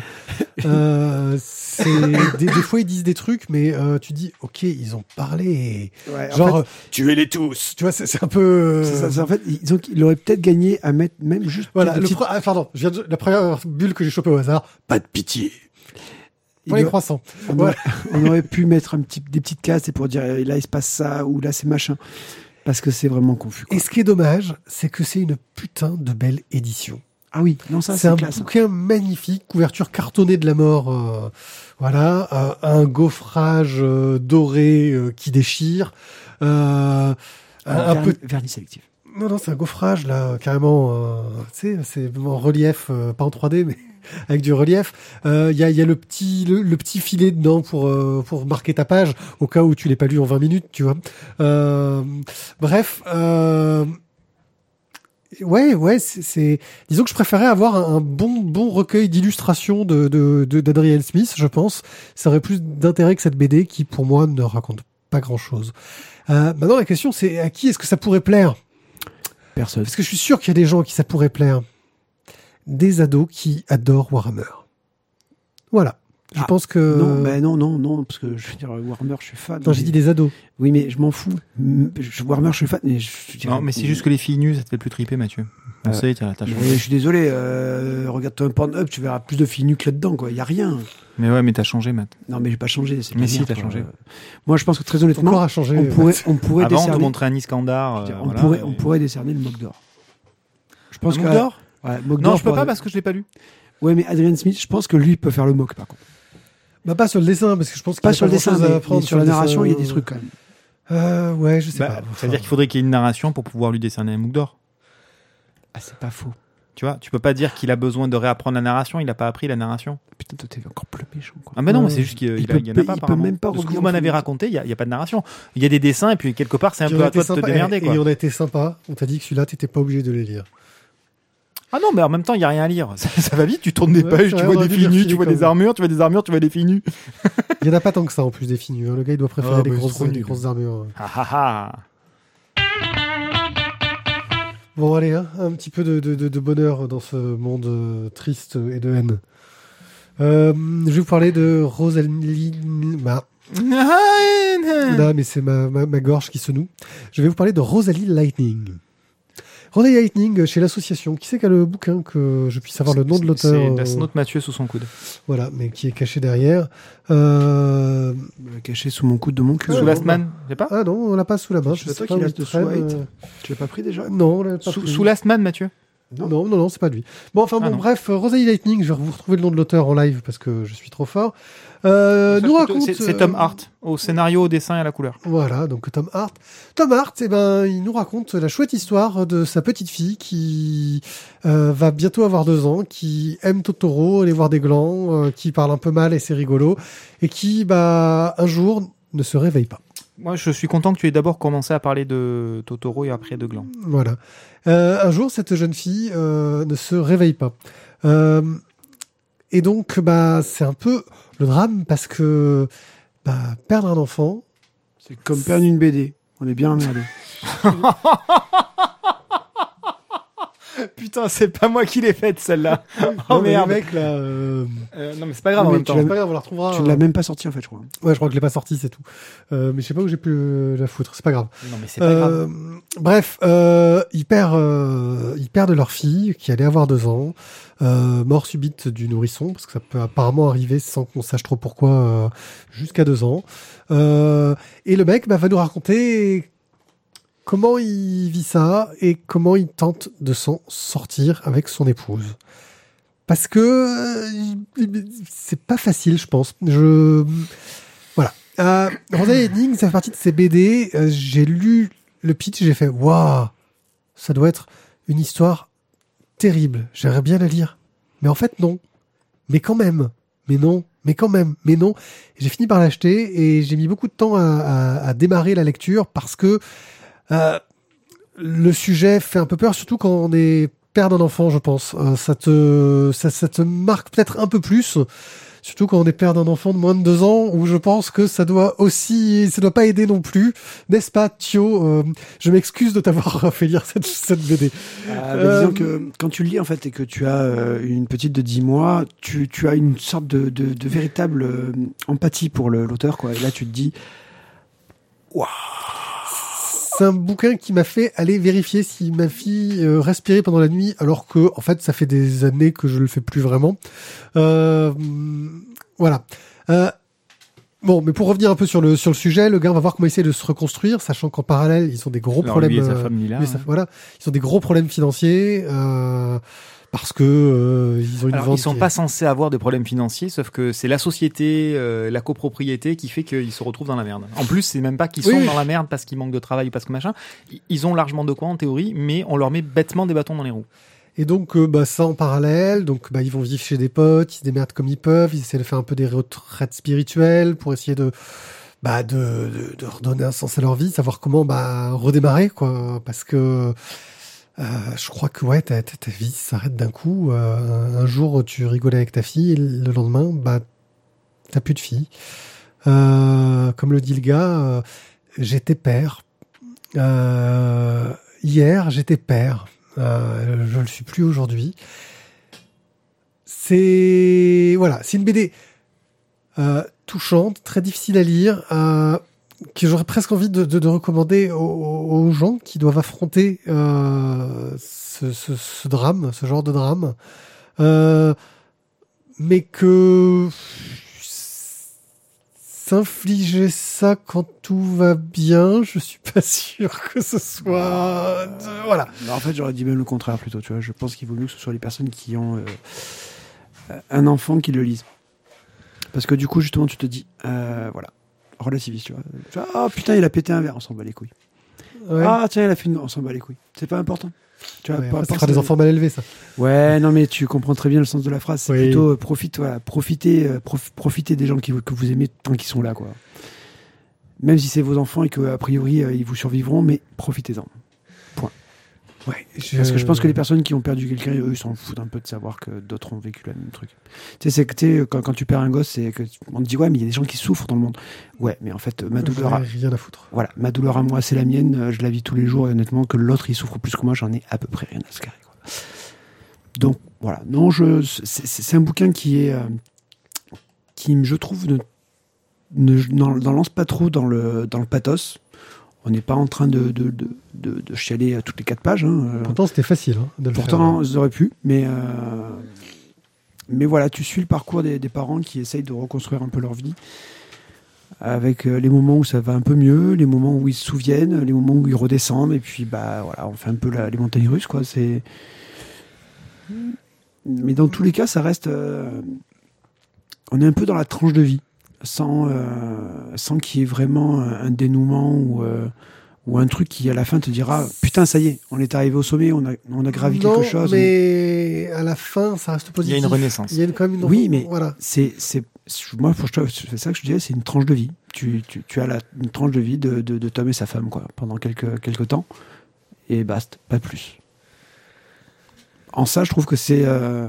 S2: euh, c'est des, des fois ils disent des trucs, mais euh, tu dis ok, ils ont parlé.
S3: Ouais, en
S2: Genre,
S3: fait,
S2: euh,
S1: Tuez-les tous
S2: tu vois, c'est, c'est un peu. euh,
S3: c'est ça, c'est en fait, ils, ont- il aurait peut-être gagné à mettre même juste.
S2: Voilà, le
S3: petites-
S2: ah, pardon, je viens de- la première bulle que j'ai chopée au hasard,
S1: Pas de pitié.
S3: il
S2: pour les croissants.
S3: on,
S2: Ouais.
S3: aurait, on aurait pu mettre un petit, des petites cases et pour dire euh, là il se passe ça ou là c'est machin. Parce que c'est vraiment confus. quoi.
S2: Et ce qui est dommage, c'est que c'est une putain de belle édition.
S3: Ah oui, non, ça
S2: c'est un
S3: classe. hein.
S2: bouquin magnifique, couverture cartonnée de la mort, euh, voilà, euh, un gaufrage euh, doré euh, qui déchire, euh, un, un
S3: Vernis-
S2: peu
S3: vernis sélectif.
S2: Non, non, c'est un gaufrage, là, carrément. euh, tu sais, c'est en relief, euh, pas en 3D, mais avec du relief. Euh, Il y, a, y a le petit, le, le petit filet dedans pour, euh, pour marquer ta page, au cas où tu l'aies pas lu en 20 minutes, tu vois. Euh, bref. Euh, Ouais, ouais, c'est-. Disons que je préférais avoir un, bon, bon recueil d'illustrations de, de, d'Adrian Smith, je pense. Ça aurait plus d'intérêt que cette BD qui, pour moi, ne raconte pas grand chose. Euh, maintenant, la question, c'est à qui est-ce que ça pourrait plaire?
S3: Personne.
S2: parce que je suis sûr qu'il y a des gens qui ça pourrait plaire. Des ados qui adorent Warhammer. Voilà. Je
S3: Ah,
S2: pense que.
S3: Non, ben non, non, non, parce que je veux dire, Warhammer, je suis fan.
S2: Non, j'ai dit des ados.
S3: Oui, mais je m'en fous. Je- Warhammer, je suis fan. Mais je, je dirais-
S4: Non, mais c'est juste que les filles nues, ça te fait plus triper, Mathieu. On
S3: Euh,
S4: sait, t'as.
S3: Mais je suis désolé, euh, regarde-toi un Pornhub, tu verras plus de filles nues que là-dedans, quoi. Il y a rien.
S4: Mais ouais, mais t'as changé, Matt.
S3: Non, mais j'ai pas changé. c'est
S4: Mais
S3: la
S4: si, t'as changé.
S3: Moi, je pense que très
S2: Ton
S3: honnêtement,
S2: corps a changé.
S3: on
S2: euh,
S3: pourrait, on pourrait
S4: Avant, on te
S3: décerner.
S4: montrait un Iskandar. euh,
S3: on,
S4: voilà,
S3: pourrait,
S4: et-
S3: on pourrait décerner le Mock d'or. Je pense
S4: Un
S3: que
S4: d'or?
S3: Ouais,
S4: Non, je peux
S3: pour-
S4: pas parce que je l'ai pas lu.
S3: Ouais, mais Adrian Smith, je pense que lui peut faire le mock par contre.
S2: Bah, pas sur le dessin, parce que je pense qu'il
S3: Pas
S2: a
S3: sur le dessin, mais, mais sur la
S2: le
S3: narration, il y a des trucs quand même.
S2: Euh, ouais, je sais
S4: Bah,
S2: pas.
S4: ça veut dire qu'il faudrait qu'il y ait une narration pour pouvoir lui décerner un MOOC d'or.
S3: Ah, c'est pas faux.
S4: Tu vois, tu peux pas dire qu'il a besoin de réapprendre la narration. Il a pas appris la narration.
S3: Putain, toi, t'es encore plus méchant, quoi.
S4: Ah mais non,
S2: Ouais.
S4: c'est juste qu'il
S3: Il
S4: il a-
S3: peut
S4: il y en
S3: pas-
S4: a pas.
S3: il peut même pas
S4: De ce que vous m'en
S3: en
S4: avez raconté, il y, a- il y a pas de narration. Il y a des dessins et puis quelque part c'est un peu à toi de te démerder
S2: et,
S4: quoi.
S2: et on a été sympa. On t'a dit que celui-là, t'étais pas obligé de les lire.
S4: Ah non, mais en même temps, il y a rien à lire. Ça, ça va vite, tu tournes des
S2: Ouais,
S4: pages, tu vois des filles
S2: les
S4: nues, tu vois des armures, tu vois des armures, tu vois des filles nues.
S2: Il y en a pas tant que ça en plus des filles nues, hein. Le gars, il doit préférer
S4: Ah,
S2: les,
S4: mais
S2: grosses, armures.
S4: Ah ah ah.
S2: Bon, allez, hein, un petit peu de, de- de- de bonheur dans ce monde euh, triste et de haine. Euh, je vais vous parler de Rosalie. Bah, là, mais c'est ma, ma, ma gorge qui se noue. Je vais vous parler de Rosalie Lightning. Rosalie Lightning, chez l'association. Qui c'est qui a le bouquin que je puisse avoir le nom de l'auteur
S4: C'est la
S2: euh,
S4: Snow de Mathieu sous son coude.
S2: Voilà, mais qui est caché derrière. Euh,
S3: Euh, Caché sous mon coude de mon cul.
S4: Sous
S2: bon,
S4: Last Man, je sais pas?
S2: Ah non, on l'a pas sous la main.
S3: C'est
S2: Je sais
S3: toi
S2: pas
S3: qui
S2: où
S3: l'as
S2: il
S3: de White
S2: euh,
S3: Tu l'as pas pris déjà?
S2: Non, on l'a pas
S4: Sous,
S2: pris.
S4: sous Last Man, Mathieu?
S2: Non, non, non, non, c'est pas lui. Bon, enfin,
S4: Ah
S2: bon, bref, euh, Rosalie Lightning, je vais vous retrouver le nom de l'auteur en live parce que je suis trop fort. Euh, nous
S4: c'est-
S2: raconte.
S4: C'est c'est
S2: euh,
S4: Tom Hart, au scénario, au dessin et à la couleur.
S2: Voilà, donc Tom Hart. Tom Hart, eh ben, il nous raconte la chouette histoire de sa petite fille qui euh, va bientôt avoir deux ans, qui aime Totoro, aller voir des glands, euh, qui parle un peu mal et c'est rigolo, et qui, bah, un jour, ne se réveille pas.
S4: Moi, je suis content que tu aies d'abord commencé à parler de Totoro et après de Gland.
S2: Voilà. Euh, un jour, cette jeune fille ne se réveille pas. Euh, et donc, bah, c'est un peu le drame parce que bah, perdre un enfant,
S3: C'est comme perdre une BD. On est bien emmerdé.
S4: Putain, c'est pas moi qui l'ai faite celle-là. Oh
S2: Non, mais
S4: merde.
S2: le mec là, euh,
S4: Euh, non, mais c'est pas grave en
S3: Mais
S4: même
S3: tu
S4: temps.
S3: l'as-
S2: c'est pas grave, on la retrouvera.
S3: tu ne l'as même pas sorti en fait, je crois.
S2: Ouais, je crois que je l'ai pas sorti, c'est tout. Euh, mais je sais pas où j'ai pu euh, la foutre, c'est pas grave.
S4: Non, mais c'est pas grave.
S2: Euh, bref, euh, ils perdent, euh, ils perdent leur fille qui allait avoir deux ans, euh, mort subite du nourrisson parce que ça peut apparemment arriver sans qu'on sache trop pourquoi euh, jusqu'à deux ans. Euh, et le mec bah, va nous raconter comment il vit ça et comment il tente de s'en sortir avec son épouse. Parce que euh, c'est pas facile, je pense. Je voilà. Euh, Rosalie Lightning, ça fait partie de ces BD. Euh, j'ai lu le pitch, j'ai fait waouh, ça doit être une histoire terrible. J'aimerais bien la lire, mais en fait non. Mais quand même, mais non, mais quand même, mais non. J'ai fini par l'acheter et j'ai mis beaucoup de temps à, à- à démarrer la lecture parce que euh, le sujet fait un peu peur, surtout quand on est père d'un enfant, je pense. Euh, ça te, ça, ça te marque peut-être un peu plus. Surtout quand on est père d'un enfant de moins de deux ans, où je pense que ça doit aussi, ça doit pas aider non plus, n'est-ce pas, Thio Euh, Je m'excuse de t'avoir fait lire cette, cette BD.
S3: Ah,
S2: Euh,
S3: disons que quand tu le lis en fait et que tu as euh, une petite de 10 mois, tu, tu as une sorte de, de, de véritable euh, empathie pour l'auteur quoi. Et là tu te dis
S2: C'est un bouquin qui m'a fait aller vérifier si ma fille euh, respirait pendant la nuit, alors que en fait ça fait des années que je le fais plus vraiment. Euh, voilà. Euh, bon, mais pour revenir un peu sur le sur le sujet, le gars on va voir comment essayer de se reconstruire, sachant qu'en parallèle ils ont des gros
S4: Alors,
S2: problèmes.
S4: lui et sa
S2: euh, lui et sa- voilà, ils ont des gros problèmes financiers euh, parce que euh, ils ont une
S4: Alors,
S2: vente
S4: ils sont
S2: qui
S4: pas censés avoir de problèmes financiers, sauf que c'est la société, euh, la copropriété qui fait qu'ils se retrouvent dans la merde. En plus, c'est même pas qu'ils sont
S2: oui.
S4: dans la merde parce qu'ils manquent de travail ou parce que machin. Ils- Ils ont largement de quoi en théorie, mais on leur met bêtement des bâtons dans les roues.
S2: Et donc, euh, bah, ça en parallèle, donc bah, ils vont vivre chez des potes, ils se démerdent comme ils peuvent, ils essaient de faire un peu des retraites spirituelles pour essayer de, bah, de, de, de redonner un sens à leur vie, savoir comment bah, redémarrer, quoi. Parce que euh, je crois que ouais, ta, ta, vie s'arrête d'un coup. Euh, un jour, tu rigolais avec ta fille, le lendemain, bah, t'as plus de fille. Euh, comme le dit le gars, j'étais père. Hier, j'étais père. Je le suis plus aujourd'hui. C'est voilà, c'est une BD touchante, très difficile à lire, que j'aurais presque envie de, de- de recommander aux, aux gens qui doivent affronter euh, ce, ce- ce drame, ce genre de drame, Euh, mais que s'infliger ça quand tout va bien, je suis pas sûr que ce soit voilà.
S3: En fait, j'aurais dit même le contraire plutôt. Tu vois, je pense qu'il vaut mieux que ce soit les personnes qui ont euh, un enfant qui le lisent. Parce que du coup, justement, tu te dis, euh, voilà, relativise, tu vois. Tu vois, Ah putain, il a pété un verre, on s'en bat les couilles.
S2: Ouais.
S3: Ah, tiens, elle a fait une. On s'en bat les couilles. C'est pas important. Tu vois,
S2: Ouais,
S3: pas-
S2: ça fera des enfants mal élevés, ça.
S3: Ouais, non, mais tu comprends très bien le sens de la phrase. C'est
S2: Oui.
S3: plutôt euh, profite, voilà, profitez, euh, prof- profitez des gens qui, que vous aimez tant qu'ils sont là, quoi. Même si c'est vos enfants et que a priori euh, ils vous survivront, mais profitez-en.
S2: Ouais,
S3: Parce que je pense que les personnes qui ont perdu quelqu'un, eux, ils s'en foutent un peu de savoir que d'autres ont vécu le même truc. Tu sais, c'est que quand, quand tu perds un gosse, c'est que on te dit ouais, mais il y a des gens qui souffrent dans le monde. Ouais, mais en fait, ma douleur,
S2: rien à foutre.
S3: voilà, ma douleur à moi, c'est la mienne. euh, Je la vis tous les jours et honnêtement, que l'autre il souffre plus que moi, j'en ai à peu près rien à se carrer. Quoi. Donc voilà, non, je, c'est- un bouquin qui est, euh, qui je trouve ne, ne, n'en n'en lance pas trop dans le dans le pathos. On n'est pas en train de de, de, de, de chialer à toutes les quatre pages. hein.
S2: Pourtant, c'était facile hein, de le
S3: Pourtant,
S2: faire.
S3: ils auraient pu, mais euh, mais voilà, tu suis le parcours des, des parents qui essayent de reconstruire un peu leur vie, avec euh, les moments où ça va un peu mieux, les moments où ils se souviennent, les moments où ils redescendent, et puis bah voilà, on fait un peu la- les montagnes russes, quoi. C'est mais dans tous les cas, ça reste, euh, on est un peu dans la tranche de vie, sans euh, sans qu'il y ait vraiment un un dénouement ou euh, ou un truc qui à la fin te dira putain ça y est on est arrivé au sommet on a on a gravi
S2: non,
S3: quelque chose
S2: mais à la fin, ça reste
S4: Il y
S2: positif.
S4: a une renaissance.
S2: Il y a une- quand même une
S3: Oui, mais-
S2: voilà.
S3: c'est c'est moi pour je- c'est ça que je disais c'est une tranche de vie tu, tu, tu as la, une tranche de vie de, de, de Tom et sa femme quoi pendant quelques quelques temps et basta pas plus en ça je trouve que c'est euh,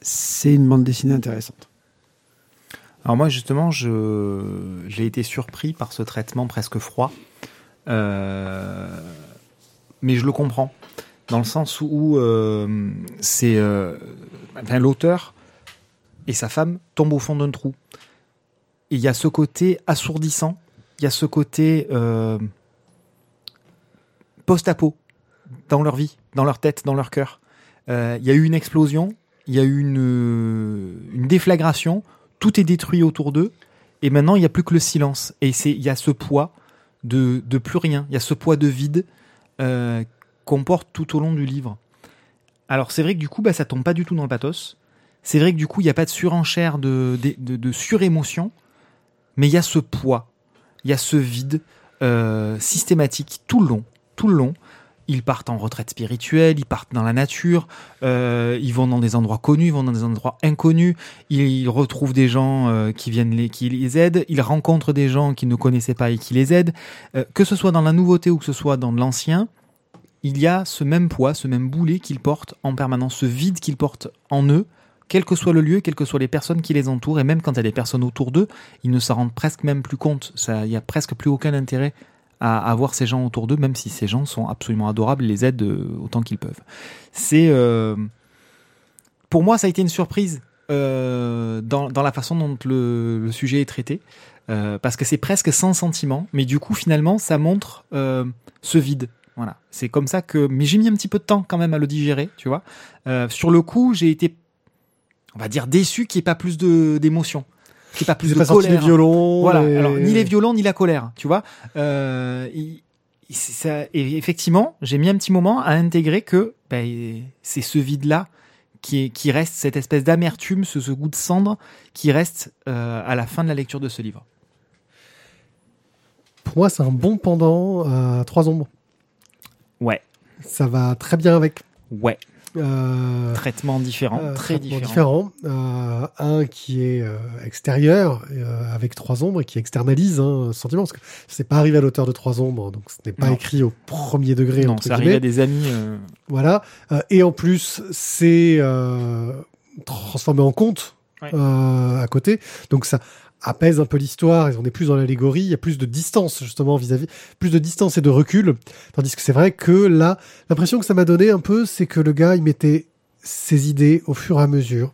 S3: c'est une bande dessinée intéressante
S4: Alors moi justement, j'ai été surpris par ce traitement presque froid, Euh, mais je le comprends dans le sens où euh, c'est euh, l'auteur et sa femme tombent au fond d'un trou. Il y a ce côté assourdissant, il y a ce côté post-apo dans leur vie, dans leur tête, dans leur cœur. Il y a eu une explosion, il y a eu une, une déflagration, tout est détruit autour d'eux, et maintenant il n'y a plus que le silence. Et il y a ce poids de, de plus rien, il y a ce poids de vide euh, qu'on porte tout au long du livre. Alors c'est vrai que du coup, bah, ça tombe pas du tout dans le pathos. C'est vrai que du coup, il n'y a pas de surenchère, de surémotion, mais il y a ce poids, il y a ce vide euh, systématique tout le long, tout le long. Ils partent en retraite spirituelle, ils partent dans la nature, euh, ils vont dans des endroits connus, ils vont dans des endroits inconnus, ils retrouvent des gens euh, qui viennent les, qui les aident, ils rencontrent des gens qu'ils ne connaissaient pas et qui les aident. Euh, que ce soit dans la nouveauté ou que ce soit dans l'ancien, il y a ce même poids, ce même boulet qu'ils portent en permanence, ce vide qu'ils portent en eux, quel que soit le lieu, quelles que soient les personnes qui les entourent, et même quand il y a des personnes autour d'eux, ils ne s'en rendent presque même plus compte. Il y a presque plus aucun intérêt à avoir ces gens autour d'eux, même si ces gens sont absolument adorables, les aident euh, autant qu'ils peuvent. C'est, euh, pour moi, ça a été une surprise euh, dans, dans la façon dont le, sujet est traité, parce que c'est presque sans sentiment, mais du coup, finalement, ça montre ce vide. Voilà, c'est comme ça que. Mais j'ai mis un petit peu de temps quand même à le digérer, tu vois. Sur le coup, j'ai été, on va dire, déçu qu'il n'y ait pas plus d'émotion, ait pas plus de
S2: pas sorti les
S4: colère.
S2: violons.
S4: Voilà,
S2: et-
S4: alors ni les violons ni la colère, tu vois. Euh, il- il- c'est ça- et effectivement, j'ai mis un petit moment à intégrer que ben, c'est ce vide-là qui, est- qui reste, cette espèce d'amertume, ce, ce goût de cendre qui reste euh, à la fin de la lecture de ce livre.
S2: Pour moi, c'est un bon pendant à Trois Ombres.
S4: Ouais,
S2: Ça va très bien avec.
S4: ouais,
S2: Euh,
S4: traitement différent,
S2: euh,
S4: très différent.
S2: Euh, un qui est euh, extérieur, euh, avec Trois Ombres, et qui externalise hein, ce sentiment, parce que c'est pas arrivé à l'auteur de Trois Ombres, donc ce n'est pas
S4: Non.
S2: écrit au premier degré.
S4: Non, arrive
S2: guillemets.
S4: à des amis. euh,
S2: Voilà. Euh, et en plus, c'est euh, transformé en conte
S4: Ouais.
S2: euh, à côté. Donc ça apaise un peu l'histoire. et On est plus dans l'allégorie. Il y a plus de distance justement vis-à-vis, plus de distance et de recul. Tandis que c'est vrai que là, l'impression que ça m'a donné un peu, c'est que le gars, il mettait ses idées au fur et à mesure.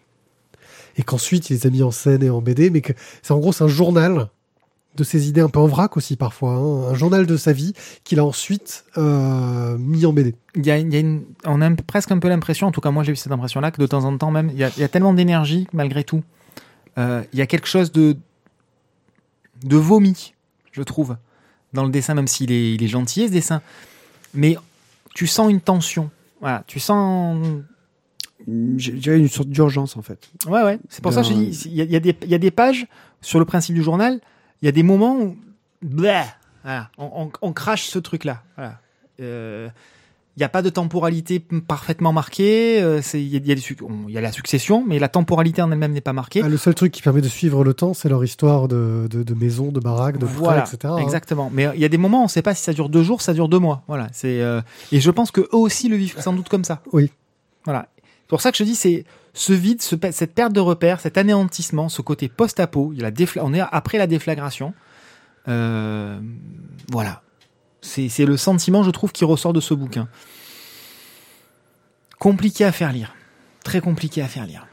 S2: Et qu'ensuite, il les a mis en scène et en BD, mais que c'est en gros, c'est un journal de ses idées un peu en vrac aussi parfois, hein. un journal de sa vie qu'il a ensuite euh, mis en BD.
S4: y a, une, on a presque un peu l'impression, en tout cas moi j'ai eu cette impression-là, que de temps en temps même, il y a, il y a tellement d'énergie malgré tout. Euh, il y a quelque chose de, de vomi, je trouve, dans le dessin, même s'il est, il est gentil ce dessin. Mais tu sens une tension. Voilà, tu sens.
S3: dirais une sorte d'urgence en fait
S4: Ouais, ouais. C'est pour ça que
S3: Dans-
S4: dis, il y, a- y, des- il y a des pages sur le principe du journal, il y a des moments où. Bleh Voilà. On, on- on crache ce truc-là. Voilà. Euh, Il n'y a pas de temporalité parfaitement marquée. euh, c'est- Il y, a- y y la succession, mais la temporalité en elle-même n'est pas marquée.
S2: Ah, le seul truc qui permet de suivre le temps, c'est leur histoire de, de, de maison, de baraque, de
S4: voilà,
S2: etc. hein.
S4: exactement. Mais il y a des moments, on ne sait pas si ça dure deux jours, ça dure deux mois. Voilà. C'est euh, et je pense que eux aussi le vivent sans doute comme ça.
S2: Oui.
S4: Voilà. C'est pour ça que je dis, c'est ce vide, ce cette perte de repères, cet anéantissement, ce côté post-apo. On est après la déflagration. Euh, voilà. C'est c'est le sentiment, je trouve, qui ressort de ce bouquin. Compliqué à faire lire. Très compliqué à faire lire.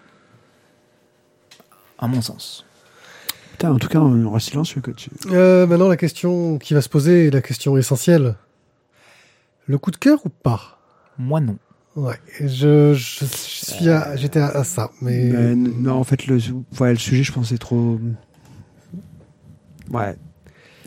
S4: À mon sens.
S3: Putain, en tout cas, on reste silencieux que tu.
S2: Euh, maintenant, la question qui va se poser est la question essentielle. Le coup de cœur ou pas?
S4: Moi, non.
S2: Ouais, je, je, je suis à, j'étais à, à ça, mais
S3: Mais n- non, en fait, le, ouais, le sujet, je pense, c'est trop. Ouais.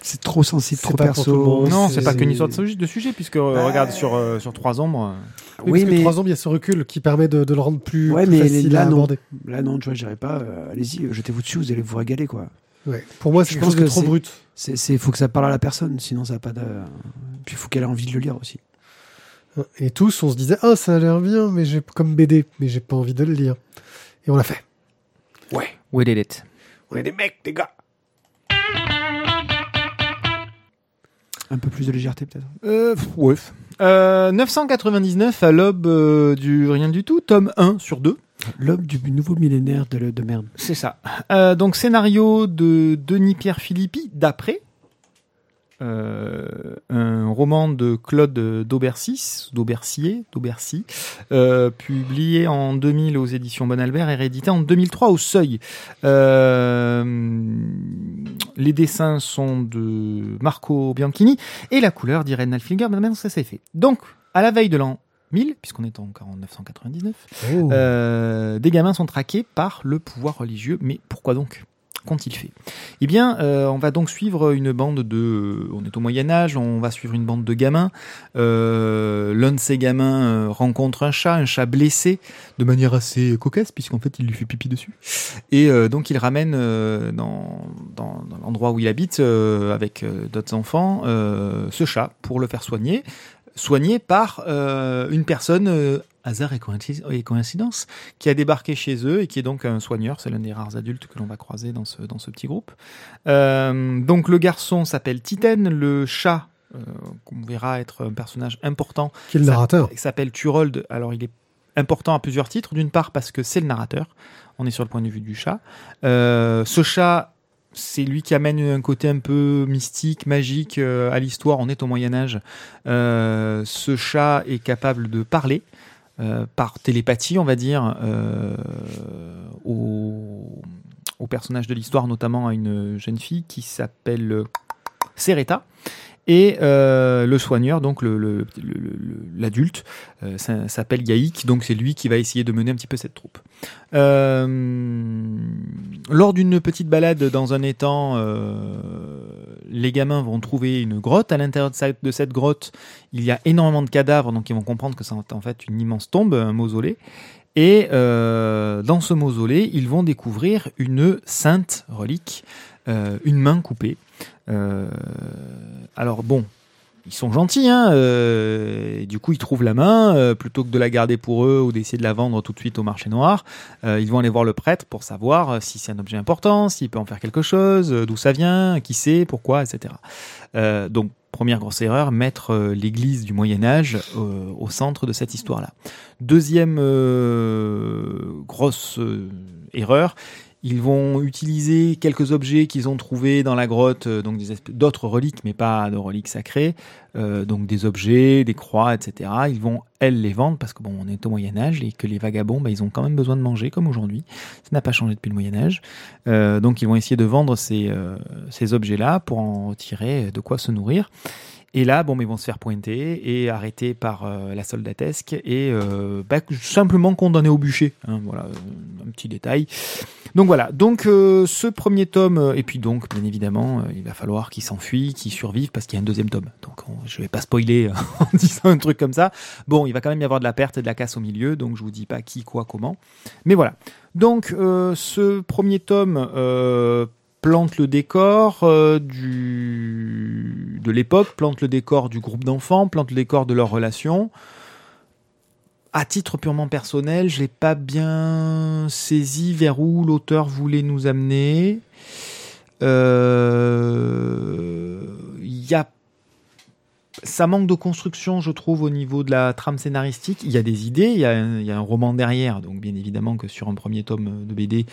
S3: C'est trop sensible, trop perso.
S4: Non,
S2: c'est-
S4: pas qu'une histoire de sujet, de sujet puisque euh,
S3: Bah,
S4: regarde sur euh, sur trois ombres.
S2: oui,
S3: Oui,
S2: parce que
S3: mais
S2: trois ans, il y a ce recul qui permet de, de le rendre plus,
S3: Ouais,
S2: plus
S3: mais
S2: facile
S3: là,
S2: à
S3: non.
S2: aborder.
S3: là, non, tu vois, je dirais pas. euh, Allez-y, euh, jetez-vous dessus, vous allez vous régaler, quoi.
S2: Ouais. Pour moi, c'est quelque chose de trop brut.
S3: C'est, c'est, faut que ça parle à la personne, sinon ça n'a pas de. Puis il faut qu'elle ait envie de le lire aussi.
S2: Et tous, on se disait, ah, ça a l'air bien, mais j'ai comme BD, mais j'ai pas envie de le lire. Et on l'a fait.
S3: Ouais.
S4: We did it.
S3: On est des mecs, les gars. Un peu plus de légèreté, peut-être.
S4: Euh, ouais. Euh, 999 à l'aube euh, du rien du tout, tome 1 sur 2.
S3: L'homme du nouveau millénaire de, de merde.
S4: C'est ça. Euh, donc scénario de Denis Pierre Philippi d'après. Euh, un roman de Claude Daubercis, Daubercier, Daubercy, publié en 2000 aux éditions Bon Albert et réédité en 2003 au Seuil. Euh, les dessins sont de Marco Bianchini et la couleur d'Irène Alflinger. Maintenant, ça s'est fait. Donc, à la veille de l'an 1000, puisqu'on est encore en 999,
S2: Oh.
S4: euh, des gamins sont traqués par le pouvoir religieux. Mais pourquoi donc? Qu'ont-ils fait Eh bien, euh, on va donc suivre une bande de... On est au Moyen Âge, on va suivre une bande de gamins. Euh, L'un de ces gamins euh, rencontre un chat, un chat blessé, de manière assez cocasse, puisqu'en fait, il lui fait pipi dessus. Et donc, il ramène dans, dans, l'endroit où il habite, avec d'autres enfants, ce chat pour le faire soigner. Soigné par une personne, hasard et coïnci- et coïncidence, qui a débarqué chez eux et qui est donc un soigneur. C'est l'un des rares adultes que l'on va croiser dans ce, dans ce petit groupe. Euh, donc le garçon s'appelle Titen, le chat, euh, qu'on verra être un personnage important,
S2: Qui est le narrateur
S4: il s'appelle Turold. Alors il est important à plusieurs titres. D'une part parce que c'est le narrateur. On est sur le point de vue du chat. Euh, ce chat, c'est lui qui amène un côté un peu mystique, magique à l'histoire. On est au Moyen Âge. Euh, ce chat est capable de parler. Euh, par télépathie, on va dire, euh, au, personnage de l'histoire, notamment à une jeune fille qui s'appelle Sereta. Et euh, le soigneur, donc l'adulte, euh, s'appelle Yaïk, donc c'est lui qui va essayer de mener un petit peu cette troupe. Lors d'une petite balade dans un étang, les gamins vont trouver une grotte. À l'intérieur de, cette grotte, il y a énormément de cadavres, donc ils vont comprendre que c'est en fait une immense tombe, un mausolée. Et euh, dans ce mausolée, ils vont découvrir une sainte relique, euh, une main coupée. Euh, alors bon, ils sont gentils, hein, euh, du coup ils trouvent la main, euh, plutôt que de la garder pour eux ou d'essayer de la vendre tout de suite au marché noir, euh, ils vont aller voir le prêtre pour savoir si c'est un objet important, s'il peut en faire quelque chose, d'où ça vient, qui c'est, pourquoi, etc. Donc première grosse erreur, mettre l'église du Moyen Âge au centre de cette histoire-là. Deuxième grosse erreur, ils vont utiliser quelques objets qu'ils ont trouvés dans la grotte, euh, donc d'autres reliques, mais pas de reliques sacrées, euh, donc des objets, des croix, etc. Ils vont, elles, les vendre parce que bon, on est au Moyen Âge et que les vagabonds, bah, ils ont quand même besoin de manger comme aujourd'hui. Ça n'a pas changé depuis le Moyen Âge. Euh, donc ils vont essayer de vendre ces, ces objets-là pour en retirer de quoi se nourrir. Et là, bon, ils vont se faire pointer et arrêter par euh, la soldatesque et euh, bah, simplement condamnés au bûcher. hein, voilà, euh, un petit détail. Donc voilà, donc ce premier tome, et puis donc, bien évidemment, il va falloir qu'il s'enfuit, qu'il survive, parce qu'il y a un deuxième tome. Donc on- je vais pas spoiler en disant un truc comme ça. Bon, il va quand même y avoir de la perte et de la casse au milieu, donc je vous dis pas qui, quoi, comment. Mais voilà. Donc ce premier tome, plante le décor euh, de l'époque, plante le décor du groupe d'enfants, plante le décor de leur relation. À titre purement personnel, je l'ai pas bien saisi vers où l'auteur voulait nous amener. Euh, Il y a ça manque de construction, je trouve, au niveau de la trame scénaristique. Il y a des idées, il y a un roman derrière, donc bien évidemment que sur un premier tome de BD,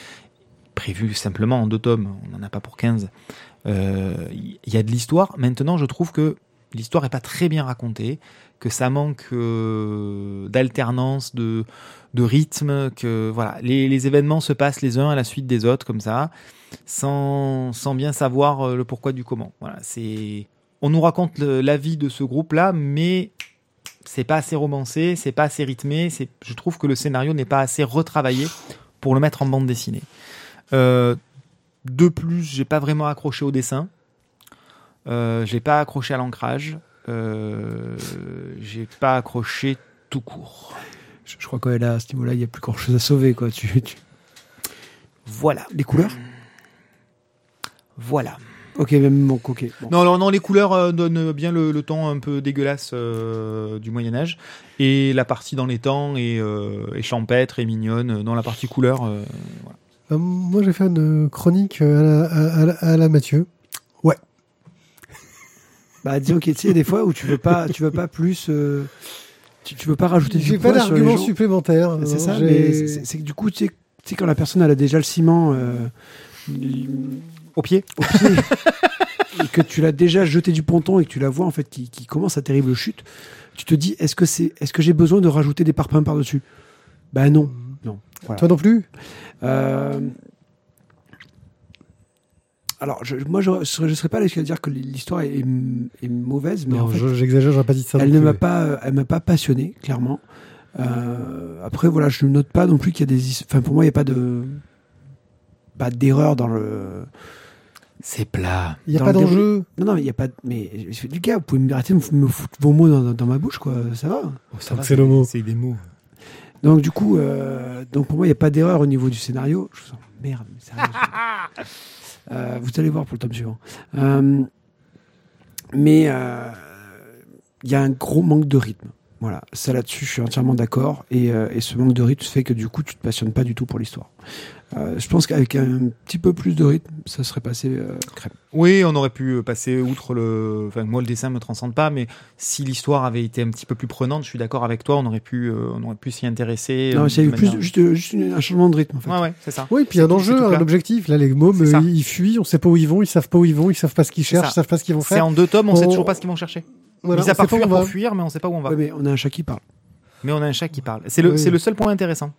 S4: prévu simplement en deux tomes, on n'en a pas pour 15, euh, il y a de l'histoire. Maintenant, je trouve que l'histoire n'est pas très bien racontée, que ça manque euh, d'alternance, de, rythme, que voilà, les, événements se passent les uns à la suite des autres, comme ça, sans, sans bien savoir euh, le pourquoi du comment. Voilà, c'est on nous raconte la vie de ce groupe-là, mais c'est pas assez romancé, c'est pas assez rythmé. Je trouve que le scénario n'est pas assez retravaillé pour le mettre en bande dessinée. Euh, de plus, j'ai pas vraiment accroché au dessin. Euh, j'ai pas accroché à l'ancrage. Euh, j'ai pas accroché tout court.
S3: Je, je crois qu'à à ce niveau-là, il n'y a plus grand chose à sauver. Quoi. Tu, tu-
S4: Voilà,
S3: Les couleurs?
S4: Voilà.
S3: Ok, même mon ok. Bon.
S4: Non, non, non, les couleurs euh, donnent bien le, le ton un peu dégueulasse euh, du Moyen Âge, et la partie dans les temps est, euh, est champêtre et mignonne. Dans la partie couleur, voilà.
S2: Euh, moi, j'ai fait une chronique euh, à la, à la- à la Mathieu.
S3: Bah, disons qu'il y a des fois où tu veux pas, tu veux pas plus. euh, tu, tu veux pas rajouter du
S2: J'ai pas
S3: poids sur les
S2: d'argument supplémentaire.
S3: C'est
S2: non,
S3: ça, mais c'est- c'est c'est que du coup, tu sais, quand la personne elle a déjà le ciment euh,
S4: au pied.
S3: au pied et que tu l'as déjà jeté du ponton et que tu la vois en fait qui, qui commence sa terrible chute, tu te dis est-ce que c'est est-ce que j'ai besoin de rajouter des parpaings par dessus Ben non, non. Voilà.
S2: Toi non plus?
S3: Euh, Alors, je, moi, je ne serais, je serais pas là jusqu'à dire que l'histoire est, est mauvaise, mais
S2: Non,
S3: en fait,
S2: je- j'exagère, j'aurais pas dit ça.
S3: elle ne m'a pas, elle m'a pas passionné, clairement. Euh, après, voilà, je ne note pas non plus qu'il y a des, enfin, pour moi, il n'y a pas de, pas d'erreur dans le.
S4: C'est plat.
S2: Il n'y a
S3: dans
S2: pas d'enjeu.
S3: Non, non, mais il y a pas. Mais du gars, vous pouvez me arrêter de me, me foutre vos mots dans, dans ma bouche, quoi. Ça va.
S4: Oh, ça
S2: C'est le mot.
S4: C'est des mots.
S3: Donc du coup, euh, donc pour moi, il n'y a pas d'erreur au niveau du scénario. Je vous sens merde, mais. Euh, vous allez voir pour le tome suivant. Euh, mais il y a un gros manque de rythme. Voilà, ça là-dessus, je suis entièrement d'accord. Et, euh, et ce manque de rythme fait que du coup, tu te passionnes pas du tout pour l'histoire. Euh, je pense qu'avec un petit peu plus de rythme, ça serait passé euh, crème.
S4: Oui, on aurait pu passer outre le. Enfin, moi, le dessin me transcende pas, mais si l'histoire avait été un petit peu plus prenante, je suis d'accord avec toi, on aurait pu, euh, on aurait pu s'y intéresser.
S3: non,
S4: euh,
S3: il y a eu plus, juste, juste une- un changement de rythme. En fait.
S4: Ouais, ouais, c'est ça.
S2: Oui, puis un enjeu,
S4: c'est
S2: un
S4: plat.
S2: objectif. Là, les mômes,
S4: C'est
S2: euh, ils fuient, on sait pas où ils vont, ils savent pas où ils vont, ils savent pas ce qu'ils
S4: C'est
S2: cherchent, ils savent pas ce qu'ils vont
S4: C'est
S2: faire.
S4: en deux tomes, on sait
S2: On-
S4: toujours pas ce qu'ils vont chercher.
S2: Voilà,
S4: Mis à
S2: on
S4: part fuir
S2: on va.
S4: pour fuir, mais on sait pas où on va.
S3: Ouais, mais on a un chat qui parle.
S4: Mais on a un chat qui parle. C'est le,
S2: Oui.
S4: c'est le seul point intéressant.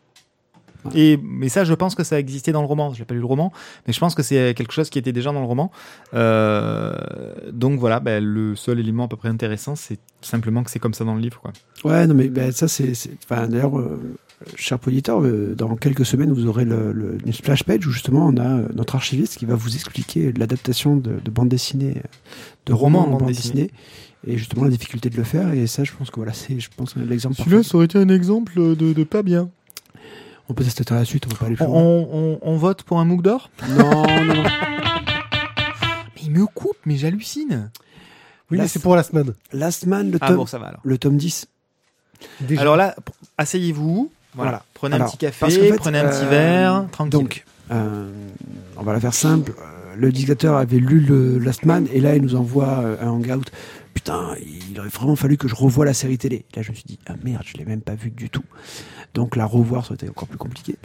S4: Et mais ça, je pense que ça existait dans le roman. Je n'ai pas lu le roman, mais je pense que c'est quelque chose qui était déjà dans le roman. Euh, donc voilà, ben, le seul élément à peu près intéressant, c'est simplement que c'est comme ça dans le livre. Quoi.
S3: Ouais, non, mais ben, ça, c'est. Enfin, d'ailleurs, euh, cher auditeur, euh, dans quelques semaines, vous aurez le, le- une splash page où justement on a notre archiviste qui va vous expliquer l'adaptation de, de bande dessinée, de romans en bande, dessinée. Et justement la difficulté de le faire. Et ça, je pense que voilà, c'est je pense, l'exemple
S2: Celui-là, ça aurait été un exemple de, de pas bien.
S3: On peut tester à la suite, on va pas aller plus
S4: On,
S3: loin.
S4: on- on vote pour un MOOC d'or
S3: Non, non, non.
S4: Mais il me coupe, mais j'hallucine.
S2: Oui,
S3: Là,
S2: mais c'est pour la semaine.
S3: Last Man, le
S4: Ah
S3: tome,
S4: bon, ça va alors.
S3: le tome 10.
S2: Déjà.
S4: Alors là, p- asseyez-vous. Voilà.
S3: Voilà.
S4: Prenez un
S3: Alors,
S4: petit café,
S3: parce qu'en fait,
S4: prenez un petit
S3: euh,
S4: verre, tranquille.
S3: Donc, euh, on va la faire simple. Euh, Le dictateur avait lu le Last Man et là, il nous envoie euh, un hangout. Putain, il aurait vraiment fallu que je revoie la série télé. Là, je me suis dit, ah merde, je l'ai même pas vu du tout. Donc, la revoir, ça aurait été encore plus compliqué.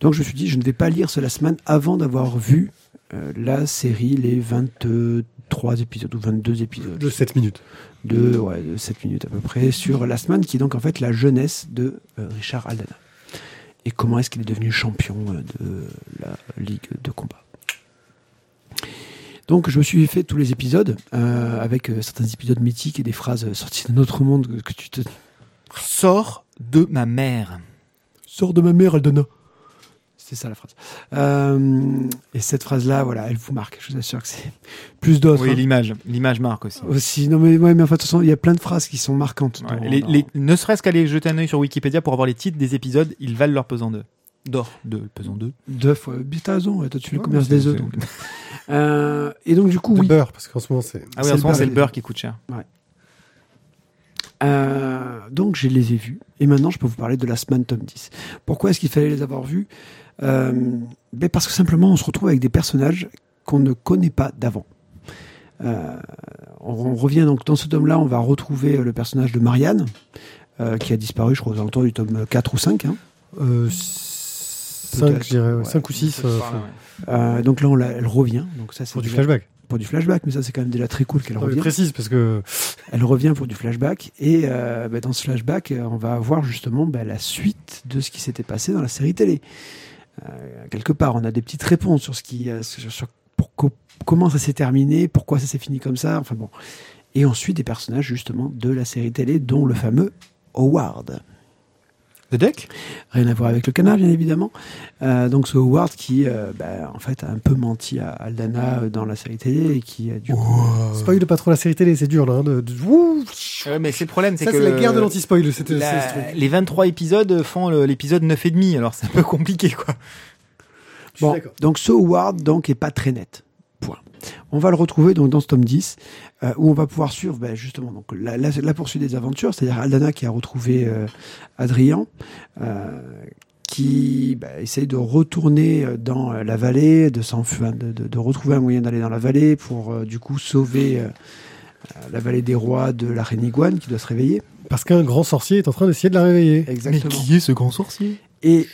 S3: Donc, je me suis dit, je ne vais pas lire ce Last Man avant d'avoir vu euh, la série, les 23 épisodes ou 22 épisodes
S2: de 7 minutes.
S3: de, ouais, de 7 minutes à peu près sur Last Man, qui est donc en fait la jeunesse de euh, Richard Aldana. Et comment est-ce qu'il est devenu champion euh, de la Ligue de combat? Donc je me suis fait tous les épisodes, euh, avec euh, certains épisodes mythiques et des phrases sorties de notre monde que, tu te...
S4: Sors de ma mère.
S3: Sors de ma mère, Aldana C'est ça la phrase. Euh, et cette phrase-là, voilà, elle vous marque. Je vous assure que c'est plus d'autres.
S4: Oui,
S3: hein.
S4: l'image. L'image marque aussi.
S3: Aussi, non mais, ouais, mais enfin, de toute façon, il y a plein de phrases qui sont marquantes.
S4: Ouais,
S3: dans-
S4: les-
S3: dans-
S4: les- ne serait-ce qu'aller jeter un œil sur Wikipédia pour avoir les titres des épisodes, ils valent leur pesant d'eux. D'or. De pesant d'eux.
S3: D'œufs, ouais. T'as raison, toi tu le commerce des œufs. Euh, et donc du coup,
S2: De
S3: oui.
S2: beurre, parce qu'en ce moment, c'est.
S4: Ah oui, en
S3: le
S4: ce moment,
S3: beurre
S4: c'est le beurre qui coûte cher.
S3: Euh, donc je les ai vus et maintenant je peux vous parler de Last Man tome 10. Pourquoi est-ce qu'il fallait les avoir vus? Euh, ben Parce que simplement on se retrouve avec des personnages qu'on ne connaît pas d'avant. Euh, on, on revient donc dans ce tome-là, on va retrouver le personnage de Marianne euh, qui a disparu, je crois, aux alentours du tome 4 ou 5. hein.
S2: Euh, 5,
S3: Peut-être,
S2: je dirais,
S3: ouais.
S2: 5 ou 6
S4: Par là, ouais.
S3: Euh, donc là, on la- elle revient. Donc ça, c'est
S2: pour du flashback.
S3: pour du flashback, mais ça c'est quand même déjà très cool qu'elle revient.
S2: précise, parce que.
S3: Elle revient pour du flashback et euh, bah, dans ce flashback, euh, on va avoir justement bah, la suite de ce qui s'était passé dans la série télé. Euh, quelque part, on a des petites réponses sur ce qui, euh, sur, sur pour co- comment ça s'est terminé, pourquoi ça s'est fini comme ça. Enfin bon. Et ensuite des personnages justement de la série télé, dont le fameux Howard.
S4: The Duck
S3: Rien à voir avec le canard, bien évidemment. Euh, donc ce Howard qui, euh, bah, en fait, a un peu menti à Aldana euh, dans la série télé et qui, euh, du coup,
S2: Spoil pas trop la série télé, c'est dur là. hein, de- de- Ouh
S4: Ouais, mais c'est le problème, c'est
S2: ça,
S4: que.
S2: c'est la guerre de l'anti-spoil. C'était
S4: la-
S2: c'est ce truc.
S4: les 23 épisodes font l'épisode 9 et demi, alors c'est un peu compliqué, quoi.
S3: Bon, donc ce Howard donc est pas très net. On va le retrouver donc dans ce tome 10 euh, où on va pouvoir suivre ben, justement donc la, la- la poursuite des aventures, c'est-à-dire Aldana qui a retrouvé euh, Adrien, euh, qui ben, essaye de retourner euh, dans la vallée, de s'enfuir, de, de- de retrouver un moyen d'aller dans la vallée pour euh, du coup sauver euh, la vallée des rois de la reine Iguane qui doit se réveiller.
S2: Parce qu'un grand sorcier est en train d'essayer de la réveiller.
S3: Exactement.
S4: est ce grand sorcier?
S3: Et,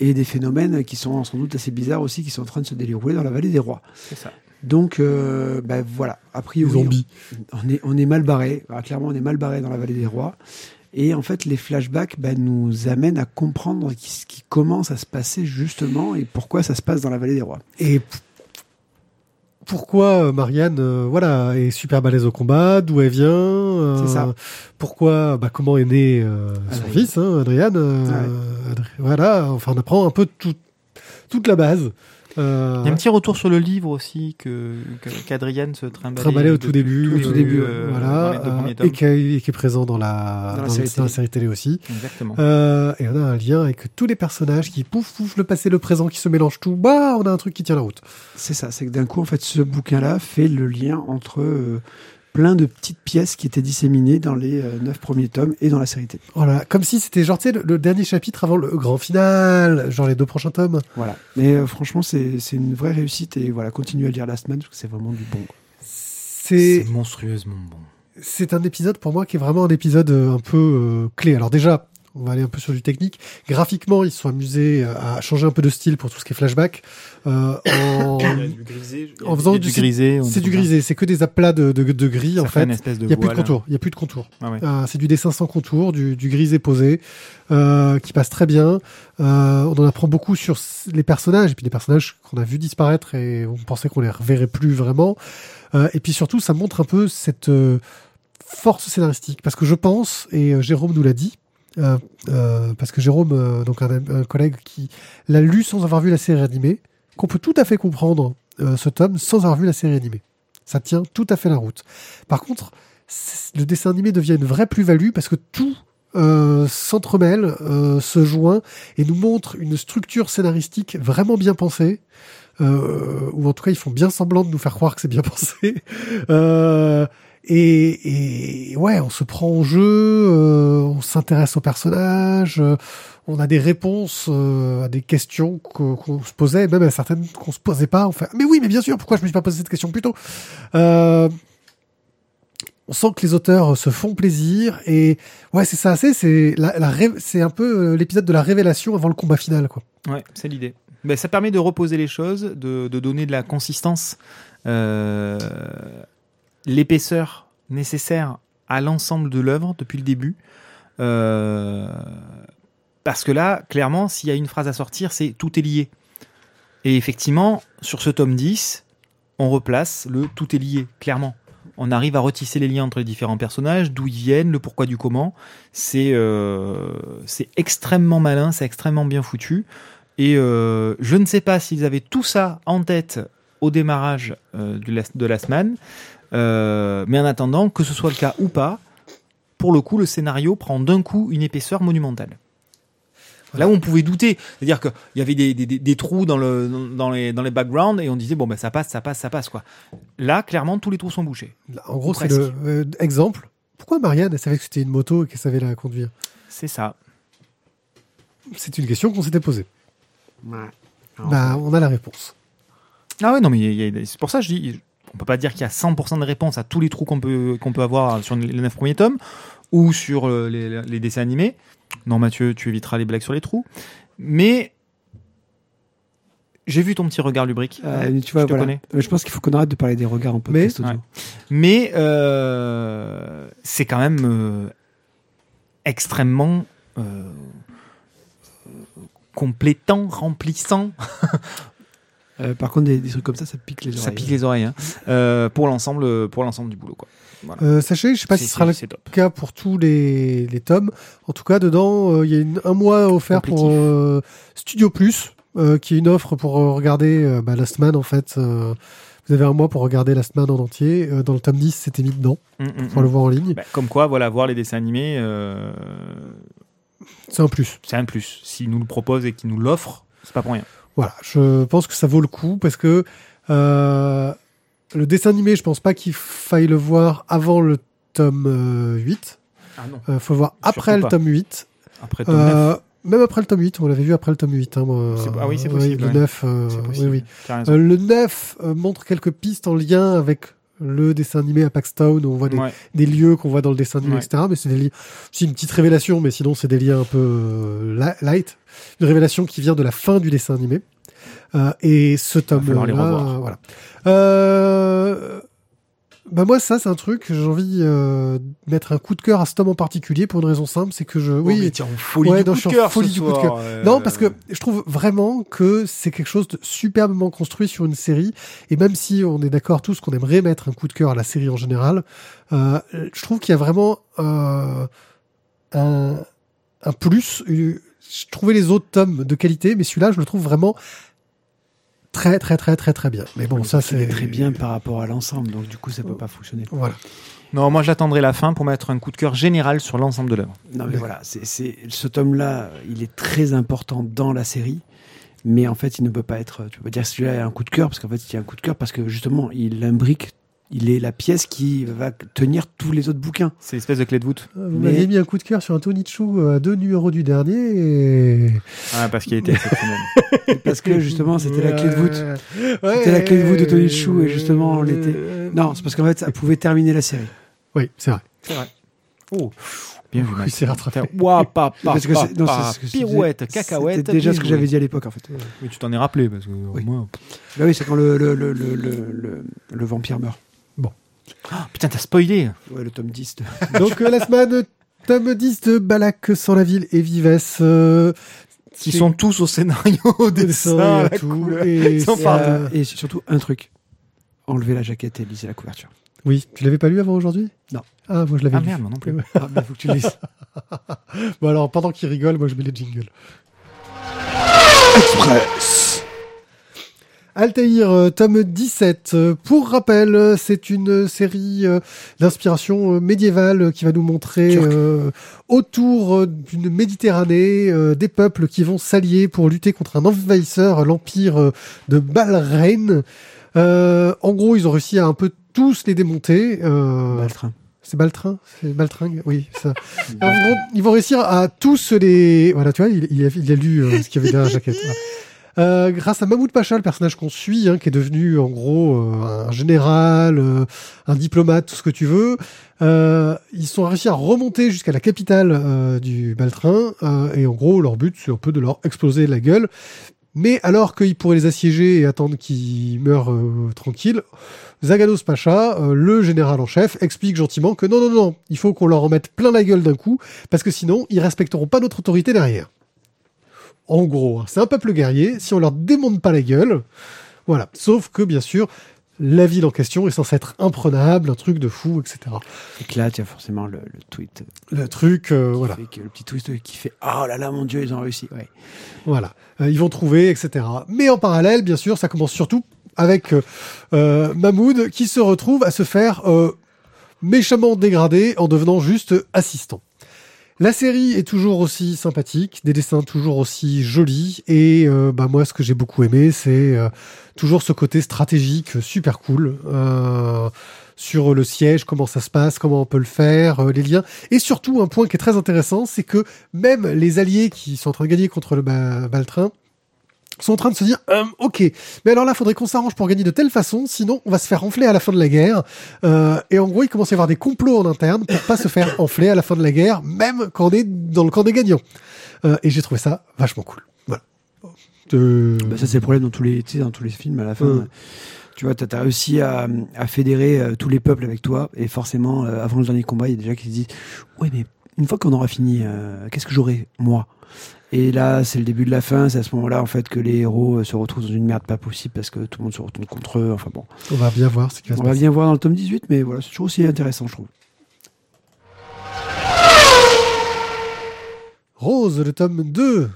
S3: et des phénomènes qui sont sans doute assez bizarres aussi qui sont en train de se dérouler dans la vallée des rois.
S4: C'est ça.
S3: Donc, euh, ben voilà, a priori, on est, on est mal barré. Alors, clairement, on est mal barré dans la vallée des rois. Et en fait, les flashbacks ben, nous amènent à comprendre ce qui commence à se passer justement et pourquoi ça se passe dans la vallée des rois.
S2: Et pourquoi euh, Marianne, euh, voilà, est super balèze au combat, d'où elle vient, euh,
S3: C'est ça.
S2: Pourquoi, bah, comment est né euh, son fils, hein, Adri- voilà, enfin, on apprend un peu tout- toute la base. Euh,
S4: Il y a un petit retour sur le livre aussi que qu'Adrienne se trimbalait,
S2: trimballé au tout début,
S3: au tout début,
S4: euh,
S2: voilà, euh, et, qui est, présent dans la,
S3: Dans la
S2: dans
S3: série
S2: dans
S3: télé.
S2: la série télé aussi.
S4: Exactement.
S2: Euh, et on a un lien avec tous les personnages qui pouf pouf le passé, le présent, qui se mélangent tout. Bah, on a un truc qui tient la route.
S3: C'est ça, c'est que d'un coup, en fait, ce bouquin-là fait le lien entre euh, plein de petites pièces qui étaient disséminées dans les euh, neuf premiers tomes et dans la série télé.
S2: Voilà, comme si c'était genre, tu sais, le, le dernier chapitre avant le grand final, genre les deux prochains tomes.
S3: Voilà. Mais euh, franchement, c'est c'est une vraie réussite et voilà, continuez à lire Last Man parce que c'est vraiment du bon.
S2: C'est
S4: C'est monstrueusement bon.
S2: c'est un épisode pour moi qui est vraiment un épisode euh, un peu euh, clé. Alors déjà, on va aller un peu sur du technique. Graphiquement, ils se sont amusés euh, à changer un peu de style pour tout ce qui est flashback. Euh, en...
S4: du grisé.
S2: En faisant
S4: du grisé.
S2: C'est du grisé, c'est que des aplats de, de, de gris
S4: Ça
S2: en
S4: fait
S2: Il n'y a plus de contour. Il y a plus de contour.
S4: Ah ouais.
S2: Euh, c'est du dessin sans contour, du, du grisé posé, euh, qui passe très bien. Euh, on en apprend beaucoup sur les personnages, et puis les personnages qu'on a vu disparaître et on pensait qu'on les reverrait plus vraiment. Euh, et puis surtout, ça montre un peu cette euh, force scénaristique, parce que je pense, et Jérôme nous l'a dit, euh, euh, parce que Jérôme, euh, donc un, un collègue qui l'a lu sans avoir vu la série animée, qu'on peut tout à fait comprendre ce tome sans avoir vu la série animée. Ça tient tout à fait la route. Par contre, le dessin animé devient une vraie plus-value parce que tout s'entremêle, se joint et nous montre une structure scénaristique vraiment bien pensée. Ou en tout cas, ils font bien semblant de nous faire croire que c'est bien pensé. Et, et ouais, on se prend au jeu, euh, on s'intéresse aux personnages, euh, on a des réponses euh, à des questions qu'on se posait, même à certaines qu'on se posait pas. On fait, mais oui, mais bien sûr, pourquoi je me suis pas posé cette question plus tôt? Euh, on sent que les auteurs se font plaisir et ouais c'est ça c'est c'est la, la c'est un peu euh, l'épisode de la révélation avant le combat final quoi
S4: Ouais, c'est l'idée. Ben, ça permet de reposer les choses, de, de donner de la consistance, euh, l'épaisseur nécessaire à l'ensemble de l'œuvre depuis le début. Euh, parce que là, clairement, s'il y a une phrase à sortir, c'est tout est lié. Et effectivement, sur ce tome 10, on replace le tout est lié, clairement. On arrive à retisser les liens entre les différents personnages, d'où ils viennent, le pourquoi du comment. C'est euh, extrêmement malin, c'est extrêmement bien foutu. Et euh, je ne sais pas s'ils avaient tout ça en tête au démarrage de Last Man, euh, mais en attendant, que ce soit le cas ou pas, pour le coup, le scénario prend d'un coup une épaisseur monumentale. Là où on pouvait douter, c'est-à-dire qu'il y avait des, des, des- des trous dans, le, dans, les, dans les backgrounds et on disait bon ben ça passe, ça passe, ça passe quoi. Là, clairement, tous les trous sont bouchés.
S2: Là, En gros, c'est le euh, exemple. Pourquoi Marianne, elle savait que c'était une moto et qu'elle savait la conduire?
S4: C'est ça.
S2: C'est une question qu'on s'était posée.
S3: Ouais.
S2: Bah, on a la réponse.
S4: Ah ouais, non, mais c'est pour ça que je dis, on peut pas dire qu'il y a 100% de réponses à tous les trous qu'on peut, qu'on peut avoir sur les 9 premiers tomes ou sur euh, les, les dessins animés. Non, Mathieu, tu éviteras les blagues sur les trous. Mais j'ai vu ton petit regard lubrique.
S3: Euh, tu vois,
S4: je te
S3: voilà.
S4: connais.
S3: Euh, Je pense qu'il faut qu'on arrête de parler des regards en podcast.
S4: Ouais. Mais euh, c'est quand même euh, extrêmement euh, euh, complétant, remplissant.
S3: Euh, par contre, des, des trucs comme ça, ça pique les oreilles.
S4: Ça pique les oreilles hein. Euh, pour l'ensemble, pour l'ensemble du boulot. Quoi. Voilà.
S2: Euh, sachez, je sais pas si ce sera le cas pour tous les, les tomes. En tout cas, dedans, euh, il y a une- un mois offert pour euh, Studio Plus, euh, qui est une offre pour regarder euh, bah, Last Man, en fait. euh, vous avez un mois pour regarder Last Man en entier. Euh, dans le tome 10, c'était mis dedans,
S4: Mm, mm,
S2: pour
S4: mm.
S2: le voir en ligne.
S4: Bah, comme quoi, voilà, voir les dessins animés, euh,
S2: C'est un plus.
S4: c'est un plus. S'ils nous le proposent et qu'ils nous l'offrent, c'est pas pour rien.
S2: Voilà, je pense que ça vaut le coup parce que euh, le dessin animé, je pense pas qu'il faille le voir avant le tome euh, 8.
S4: Ah non.
S2: Euh, faut le voir après
S4: Surtout
S2: le
S4: pas.
S2: tome 8.
S4: Après tome 9,
S2: Euh, même après le tome 8, on l'avait vu après le tome 8. Hein, moi.
S4: Ah oui, c'est possible,
S2: Le
S4: ouais.
S2: 9, euh,
S4: c'est
S2: oui,
S4: possible.
S2: oui.
S4: T'as raison.
S2: Euh, le 9 euh, montre quelques pistes en lien avec le dessin animé à Paxtown, où on voit des,
S4: Ouais.
S2: des lieux qu'on voit dans le dessin animé,
S4: Ouais.
S2: etc. Mais c'est des c'est une petite révélation, mais sinon c'est des liens un peu euh, li- light. Une révélation qui vient de la fin du dessin animé. Euh, et ce tome
S4: falloir les
S2: là,
S4: revoir.
S2: voilà. Euh, bah moi ça c'est un truc j'ai envie euh, de mettre un coup de cœur à ce tome en particulier pour une raison simple, c'est que je
S4: Oh,
S2: oui
S4: en folie
S2: Ouais,
S4: du
S2: non,
S4: coup
S2: je suis
S4: de cœur
S2: folie
S4: ce
S2: du coup de
S4: soir,
S2: cœur.
S4: euh.
S2: non, parce que je trouve vraiment que c'est quelque chose de superbement construit sur une série. Et même si on est d'accord tous qu'on aimerait mettre un coup de cœur à la série en général, euh, je trouve qu'il y a vraiment euh, un, un plus. Euh, Je trouvais les autres tomes de qualité, mais celui-là, je le trouve vraiment très, très, très, très, très bien. Mais bon, ça,
S3: C'est
S2: c'est
S3: très bien par rapport à l'ensemble, donc du coup, ça peut pas fonctionner.
S2: Voilà.
S4: Non, moi j'attendrai la fin pour mettre un coup de cœur général sur l'ensemble de l'œuvre.
S3: Non, mais voilà, c'est, c'est, ce tome-là, il est très important dans la série, mais en fait, il ne peut pas être. Tu peux pas dire que celui-là est un coup de cœur, parce qu'en fait, il y a un coup de cœur parce que justement, il imbrique, il est la pièce qui va tenir tous les autres bouquins.
S4: C'est l'espèce de clé de voûte.
S2: Vous
S3: Mais-
S2: m'avez mis un coup de cœur sur un Tony Chou à deux numéros du dernier. Et...
S4: Ah, parce qu'il a été exceptionnel.
S3: Parce que justement, c'était la clé de voûte.
S2: Ouais.
S3: C'était la clé de voûte de Tony Chou, et justement, on l'était.
S2: Euh,
S3: Non, c'est parce qu'en fait, ça pouvait terminer la série.
S2: Oui, c'est vrai.
S4: C'est vrai. Oh, bien vu,
S2: Il s'est rattrapé.
S4: Ouah, pa, pa,
S3: Parce que
S4: pa,
S3: c'est- non,
S4: pa,
S3: c'est ce que je
S4: pirouette, cacahuète.
S3: C'était déjà ce que j'avais dit à l'époque, en fait.
S4: Oui, tu t'en es rappelé parce que
S3: Oui.
S4: moi.
S3: Bah oui, c'est quand le, le, le, le, le, le- le vampire meurt.
S4: Ah, putain, t'as spoilé.
S3: Ouais, le tome 10. de-
S2: Donc euh, la semaine, tome 10 de Balak sans la ville et Vives. Euh,
S4: Qui sont tous au scénario, au
S2: des
S4: dessin, à
S2: et
S4: la
S2: tout,
S4: couleur.
S2: et euh,
S3: surtout, un truc. Enlevez la jaquette et lisez la couverture.
S2: Oui, tu l'avais pas lu avant aujourd'hui?
S3: Non.
S2: Ah, moi je l'avais
S4: Ah
S2: lu.
S4: merde, moi non plus.
S3: Ah, bah, faut que tu le lises.
S2: Bon alors, pendant qu'il rigole, moi je mets les jingles.
S1: Express.
S2: Altaïr, euh, tome 17. Euh, Pour rappel, euh, c'est une série d'inspiration médiévale qui va nous montrer euh, autour d'une Méditerranée euh, des peuples qui vont s'allier pour lutter contre un envahisseur, l'empire de Balrain. Euh, en gros, ils ont réussi à un peu tous les démonter.
S3: Baltrin.
S2: c'est Baltrin? C'est Baltringue? Oui, ça. En gros, ils vont réussir à tous les... Voilà, tu vois, il, il a, il a lu ce qu'il y avait derrière la jaquette. Voilà. Euh, grâce à Mahmoud Pacha, le personnage qu'on suit, hein, qui est devenu en gros euh, un général, euh, un diplomate, tout ce que tu veux, euh, ils sont réussi à remonter jusqu'à la capitale euh, du Baltrin, et en gros leur but c'est un peu de leur exploser la gueule. Mais alors qu'ils pourraient les assiéger et attendre qu'ils meurent euh, tranquilles, Zagados Pacha, euh, le général en chef, explique gentiment que non, non, non, il faut qu'on leur en mette plein la gueule d'un coup, parce que sinon, ils respecteront pas notre autorité derrière. En gros, hein, c'est un peuple guerrier, si on leur démonte pas la gueule, voilà. Sauf que, bien sûr, la ville en question est censée être imprenable, un truc de fou, etc.
S3: Et que là, tu as forcément le, le tweet.
S2: Le truc, euh, voilà.
S3: fait le petit twist qui fait Oh là là, mon Dieu, ils ont réussi. Ouais.
S2: Voilà, Euh, ils vont trouver, etc. Mais en parallèle, bien sûr, ça commence surtout avec euh, euh, Mahmoud qui se retrouve à se faire euh, méchamment dégradé en devenant juste assistant. La série est toujours aussi sympathique, des dessins toujours aussi jolis et euh, bah moi ce que j'ai beaucoup aimé c'est euh, toujours ce côté stratégique super cool euh, sur le siège, comment ça se passe, comment on peut le faire, les liens. Et surtout un point qui est très intéressant c'est que même les alliés qui sont en train de gagner contre le ba- Baltrin sont en train de se dire Hum, ok mais alors là faudrait qu'on s'arrange pour gagner de telle façon sinon on va se faire enfler à la fin de la guerre euh, et en gros, il commence à y avoir des complots en interne pour pas se faire enfler à la fin de la guerre, même quand on est dans le camp des gagnants. Euh, et j'ai trouvé ça vachement cool. Voilà. Euh,
S3: Bah, ça c'est le problème dans tous les, tu sais, dans tous les films à la fin.
S2: Ouais.
S3: Tu vois, t'as as réussi à, à fédérer euh, tous les peuples avec toi, et forcément, euh, avant le dernier combat, il y a déjà qui se disent, ouais, mais une fois qu'on aura fini, euh, qu'est-ce que j'aurai moi? Et là, c'est le début de la fin. C'est à ce moment-là, en fait, que les héros euh, se retrouvent dans une merde pas possible parce que tout le monde se retourne contre eux. Enfin bon,
S2: on va bien voir ce qui va se
S3: on va bien voir dans le tome 18, mais voilà, c'est toujours aussi intéressant, je trouve.
S2: Rose, le tome 2.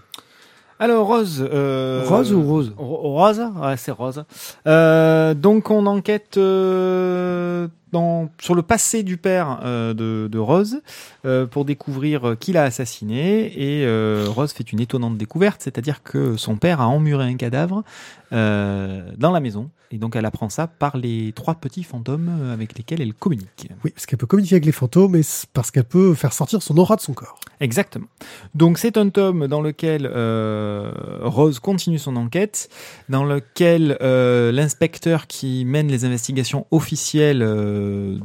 S4: Alors Rose. euh,
S3: Rose ou Rose?
S4: Ro- Rose, ouais, c'est Rose. Euh, donc on enquête euh, dans, sur le passé du père euh, de, de Rose euh, pour découvrir euh, qui l'a assassiné et euh, Rose fait une étonnante découverte, c'est-à-dire que son père a emmuré un cadavre dans la maison et donc elle apprend ça par les trois petits fantômes avec lesquels elle communique.
S2: Oui, parce qu'elle peut communiquer avec les fantômes et parce qu'elle peut faire sortir son aura de son corps.
S4: Exactement. Donc c'est un tome dans lequel Rose continue son enquête, dans lequel l'inspecteur qui mène les investigations officielles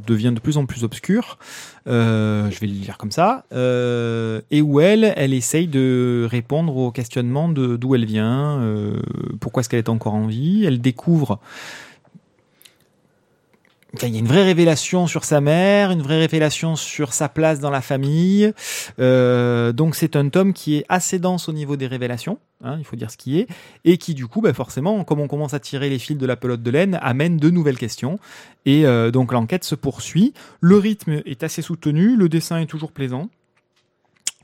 S4: devient de plus en plus obscur. Euh, je vais le lire comme ça. Euh, et où elle, elle essaye de répondre aux questionnements de d'où elle vient, euh, pourquoi est-ce qu'elle est encore en vie. Elle découvre il y a une vraie révélation sur sa mère, une vraie révélation sur sa place dans la famille. Euh, donc c'est un tome qui est assez dense au niveau des révélations, hein, il faut dire ce qui est, et qui du coup, bah, forcément, comme on commence à tirer les fils de la pelote de laine, amène de nouvelles questions. Et euh, donc l'enquête se poursuit. Le rythme est assez soutenu, le dessin est toujours plaisant.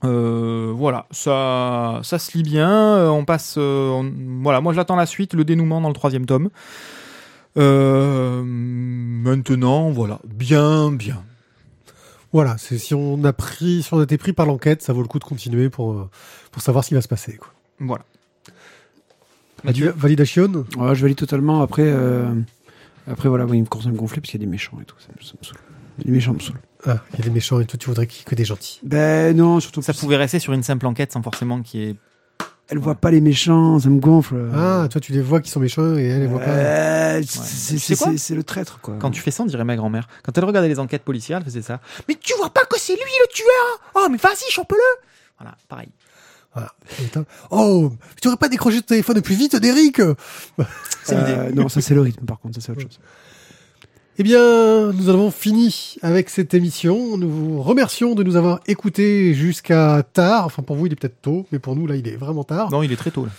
S4: Euh, voilà, ça, ça se lit bien. euh, On passe, euh, voilà, moi j'attends la suite, le dénouement dans le troisième tome. Euh, maintenant, voilà, bien, bien.
S2: Voilà, c'est si on a pris, si on a été pris par l'enquête, ça vaut le coup de continuer pour, euh, pour savoir ce qui va se passer. Quoi.
S4: Voilà.
S2: Mathieu, validation
S3: Ouais, je valide totalement. Après, euh, après voilà, moi, il me commence à me gonfler parce qu'il y a des méchants et tout. Ça me, ça me saoule. Les méchants me saoulent.
S2: Ah, il y a des méchants et toi tu voudrais que des gentils.
S3: Ben non, surtout
S4: Ça pouvait rester sur une simple enquête sans forcément qu'il y ait.
S3: Elle voit pas les méchants, ça me gonfle.
S2: Ah, toi tu les vois qui sont méchants et elle les voit pas.
S3: Euh,
S4: Tu
S3: c'est le traître, quoi.
S4: Quand tu fais ça, on dirait ma grand-mère. Quand elle regardait les enquêtes policières, elle faisait ça. Mais tu vois pas que c'est lui le tueur? Oh, mais vas-y, chope-le Voilà, pareil.
S2: Voilà. Oh, tu aurais pas décroché ton téléphone plus vite, Derrick?
S4: C'est
S3: Euh,
S4: l'idée.
S3: non, ça c'est le rythme, par contre, ça c'est autre chose.
S2: Eh bien, nous avons fini avec cette émission. Nous vous remercions de nous avoir écoutés jusqu'à tard. Enfin, pour vous, il est peut-être tôt, mais pour nous, là, il est vraiment tard.
S4: Non, il est très tôt là.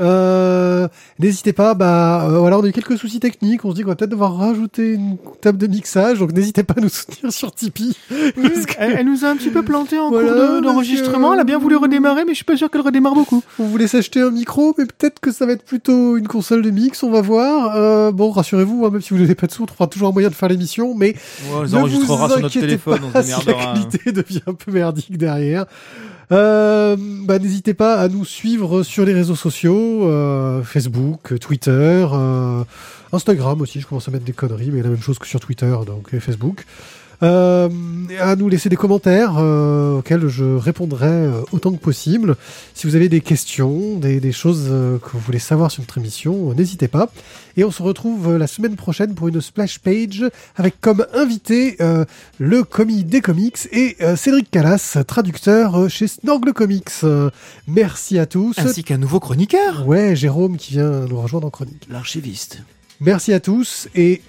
S2: Euh, N'hésitez pas, bah euh, voilà, on a eu quelques soucis techniques. On se dit qu'on va peut-être devoir rajouter une table de mixage, donc n'hésitez pas à nous soutenir sur Tipeee. Parce que
S4: Elle, elle nous a un petit peu planté en
S2: Voilà,
S4: cours
S2: parce
S4: de-
S2: que-
S4: d'enregistrement. Elle a bien voulu redémarrer, mais je suis pas sûr qu'elle redémarre beaucoup.
S2: on voulait s'acheter un micro, mais peut-être que ça va être plutôt une console de mix. On va voir. Euh, bon, rassurez-vous, hein, même si vous n'avez pas de sous, on trouvera toujours un moyen de faire l'émission, mais
S4: on les
S2: ne
S4: enregistrera
S2: vous
S4: sur notre
S2: inquiétez
S4: téléphone,
S2: pas
S4: on se
S2: si la
S4: hein.
S2: qualité devient un peu merdique derrière. Euh, bah, n'hésitez pas à nous suivre sur les réseaux sociaux, euh, Facebook, Twitter, euh, Instagram aussi. Je commence à mettre des conneries, mais la même chose que sur Twitter, donc et Facebook. Euh, à nous laisser des commentaires euh, auxquels je répondrai euh, autant que possible. Si vous avez des questions, des, des choses euh, que vous voulez savoir sur notre émission, euh, n'hésitez pas. Et on se retrouve euh, la semaine prochaine pour une splash page avec comme invité euh, le commis des comics et euh, Cédric Callas, traducteur euh, chez Snorgle Comics. Euh, merci à tous.
S4: Ainsi qu'un nouveau chroniqueur.
S2: Ouais, Jérôme qui vient nous rejoindre en chronique.
S3: L'archiviste.
S2: Merci à tous et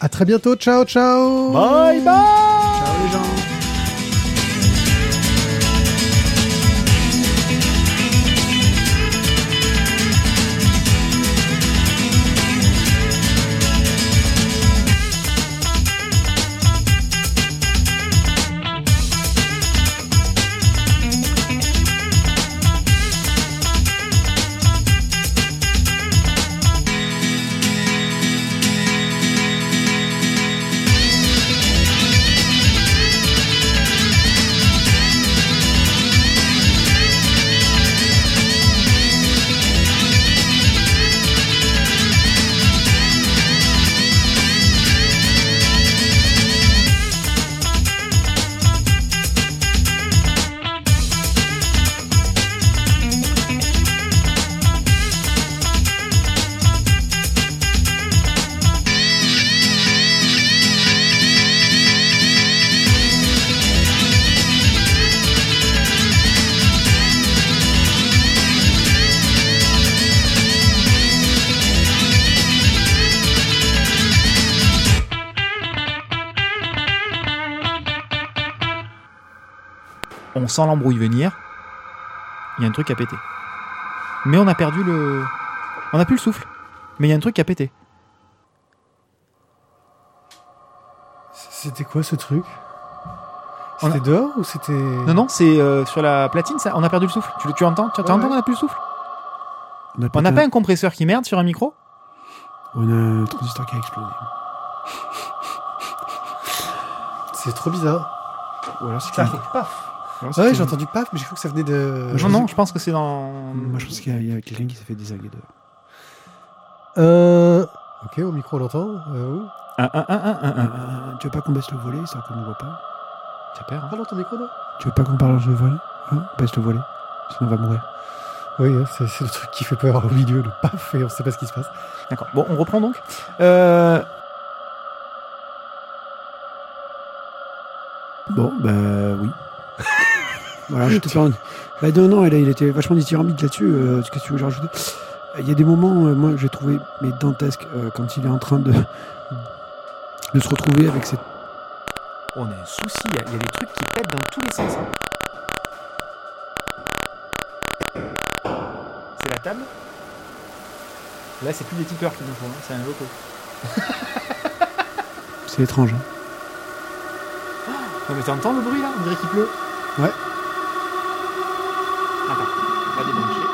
S2: à très bientôt. Ciao, ciao.
S4: Bye bye
S3: Ciao les gens.
S4: On sent l'embrouille venir. Il y a un truc à péter. Mais on a perdu le. On a plus le souffle. Mais il y a un truc à péter.
S2: C'était quoi ce truc?
S4: On a-
S2: C'était dehors ou c'était.
S4: Non, non, c'est euh, sur la platine, ça. On a perdu le souffle. Tu, tu entends Tu,
S2: Ouais,
S4: entends
S2: ouais.
S4: qu'on a plus le souffle?
S3: On
S4: On n'a pas
S3: un-
S4: compresseur qui merde sur un micro?
S3: On a un transistor qui a explosé.
S2: C'est trop bizarre.
S3: Ou alors c'est
S2: paf.
S3: C'est
S2: Ouais, j'ai entendu paf, mais j'ai cru que ça venait de.
S4: Non, non, je pense que c'est dans.
S3: Moi, je pense qu'il y a- quelqu'un qui s'est fait désaguer dehors.
S2: Euh. Ok, au micro on l'entend. Euh, où?
S4: Un, un, un, un, un, un.
S3: Euh, tu veux pas qu'on baisse le volet, histoire qu'on ne voit pas?
S4: T'as peur hein
S2: Ah non, ton micro là
S3: Tu veux pas qu'on parle dans le volet? Hein? Baisse le volet, sinon on va mourir.
S2: Oui, hein, c'est c'est le truc qui fait peur au milieu, le paf, et on sait pas ce qui se passe.
S4: D'accord. Bon, on reprend donc. Euh,
S3: Bon, bah oui. Voilà, je te parle. Bah non, non, il, a- il était vachement dithyrambique là-dessus. Euh, Qu'est-ce que tu veux que je rajoute Il y a des moments, euh, moi, j'ai trouvé mais dantesques euh, quand il est en train de, de se retrouver avec cette.
S4: On a un souci, il y, a- des trucs qui pètent dans tous les sens. hein. C'est la table Là, c'est plus des tipeurs qu'il nous faut, hein, c'est un loco.
S3: C'est étrange. hein.
S4: Non, mais t'entends le bruit là? On dirait qu'il pleut.
S3: Ouais.
S4: Attends, on va débrancher.